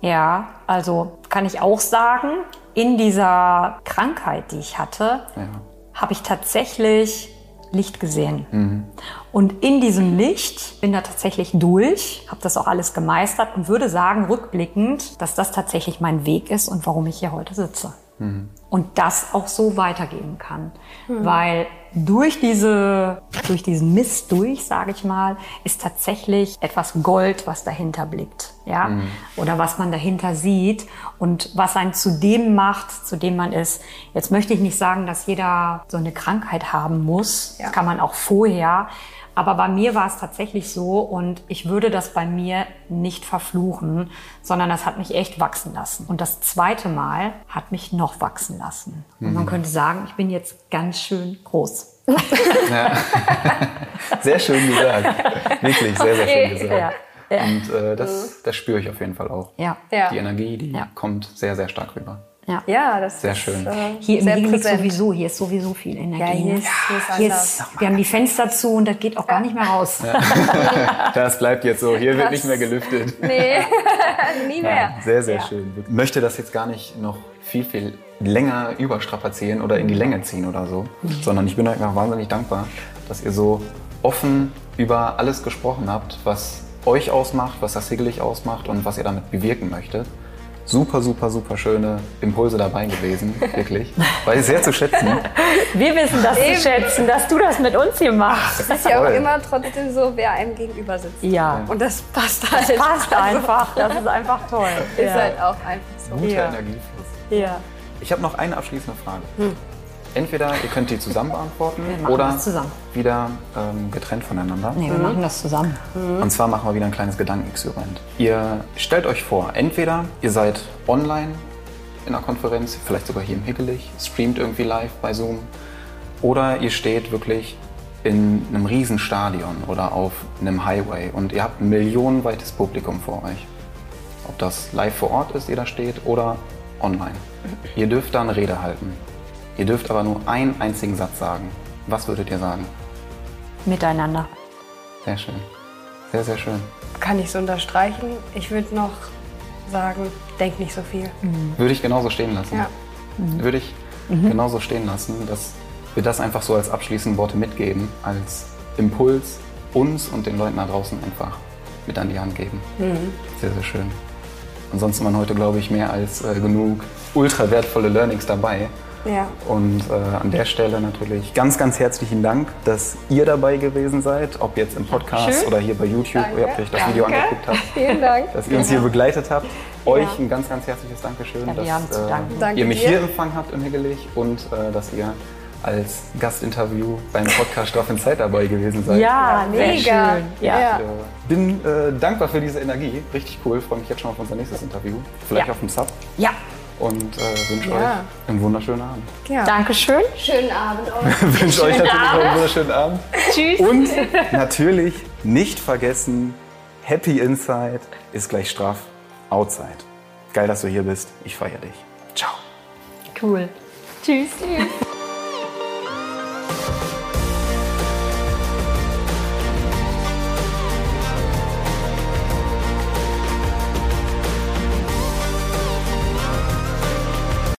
Ja, also kann ich auch sagen, in dieser Krankheit, die ich hatte, ja. habe ich tatsächlich Licht gesehen. Mhm. Und in diesem Licht bin da tatsächlich durch, habe das auch alles gemeistert und würde sagen, rückblickend, dass das tatsächlich mein Weg ist und warum ich hier heute sitze. Mhm. Und das auch so weitergeben kann. Mhm. Weil durch diese, durch diesen Mist durch, sage ich mal, ist tatsächlich etwas Gold, was dahinter blickt, ja, mhm. oder was man dahinter sieht und was einen zu dem macht, zu dem man ist. Jetzt möchte ich nicht sagen, dass jeder so eine Krankheit haben muss, ja. kann man auch vorher. Aber bei mir war es tatsächlich so und ich würde das bei mir nicht verfluchen, sondern das hat mich echt wachsen lassen. Und das zweite Mal hat mich noch wachsen lassen. Und man mhm. könnte sagen, ich bin jetzt ganz schön groß. Ja. Sehr schön gesagt. Wirklich, sehr, sehr schön gesagt. Ja. Und äh, das, das spüre ich auf jeden Fall auch. Ja. Die Energie, die kommt sehr, sehr stark rüber. Ja, ja das sehr ist, schön. Äh, hier im Hegel sowieso, hier ist sowieso viel Energie. Ja, hier ist, hier ist, hier ist Wir haben die Fenster zu und das geht auch gar nicht mehr raus. Ja. das bleibt jetzt so. Hier das, wird nicht mehr gelüftet. Nee, nie mehr. Ja, sehr, sehr schön. Ich möchte das jetzt gar nicht noch viel, viel länger überstrapazieren oder in die Länge ziehen oder so, mhm. sondern ich bin euch einfach wahnsinnig dankbar, dass ihr so offen über alles gesprochen habt, was euch ausmacht, was das Hegelig ausmacht und was ihr damit bewirken möchtet super, super, super schöne Impulse dabei gewesen, wirklich. War sehr zu schätzen. Wir wissen das Eben. zu schätzen, dass du das mit uns hier machst. Es ist ja auch immer trotzdem so, wer einem gegenüber sitzt. Ja. Und das passt halt. Das passt einfach. Das ist einfach toll. Ist ja. halt auch einfach so. Guter ja. Energiefluss. Ja. Ich habe noch eine abschließende Frage. Hm. Entweder ihr könnt die zusammen beantworten oder zusammen. wieder ähm, getrennt voneinander. Nee, wir mhm. machen das zusammen. Mhm. Und zwar machen wir wieder ein kleines Gedankenexperiment. Ihr stellt euch vor, entweder ihr seid online in einer Konferenz, vielleicht sogar hier im Hickelig, streamt irgendwie live bei Zoom, oder ihr steht wirklich in einem Riesenstadion oder auf einem Highway und ihr habt ein millionenweites Publikum vor euch. Ob das live vor Ort ist, ihr da steht, oder online. Ihr dürft da eine Rede halten. Ihr dürft aber nur einen einzigen Satz sagen. Was würdet ihr sagen? Miteinander. Sehr schön. Sehr, sehr schön. Kann ich so unterstreichen. Ich würde noch sagen, denk nicht so viel. Mhm. Würde ich genauso stehen lassen. Ja. Mhm. Würde ich mhm. genauso stehen lassen, dass wir das einfach so als abschließende Worte mitgeben, als Impuls uns und den Leuten da draußen einfach mit an die Hand geben. Mhm. Sehr, sehr schön. Ansonsten waren heute, glaube ich, mehr als äh, genug ultra wertvolle Learnings dabei. Ja. Und äh, an der Stelle natürlich ganz, ganz herzlichen Dank, dass ihr dabei gewesen seid, ob jetzt im Podcast Schön. oder hier bei YouTube, Danke. ihr habt euch das Danke. Video angeguckt habt. Vielen Dank. Dass ihr uns hier begleitet habt. Ja. Euch ein ganz, ganz herzliches Dankeschön, ja, dass äh, ihr mich dir. hier empfangen habt im Hegelich und äh, dass ihr als Gastinterview beim Podcast Stoff in Zeit dabei gewesen seid. Ja, mega. Schön. Ja. Ich äh, bin äh, dankbar für diese Energie. Richtig cool. Freue mich jetzt schon auf unser nächstes Interview. Vielleicht auf dem Sub. Ja und äh, wünsche ja. euch einen wunderschönen Abend. Ja. Dankeschön. Schönen Abend euch. wünsche euch natürlich Abend. einen wunderschönen Abend. Tschüss. Und natürlich nicht vergessen, Happy Inside ist gleich straff Outside. Geil, dass du hier bist. Ich feiere dich. Ciao. Cool. Tschüss. Tschüss.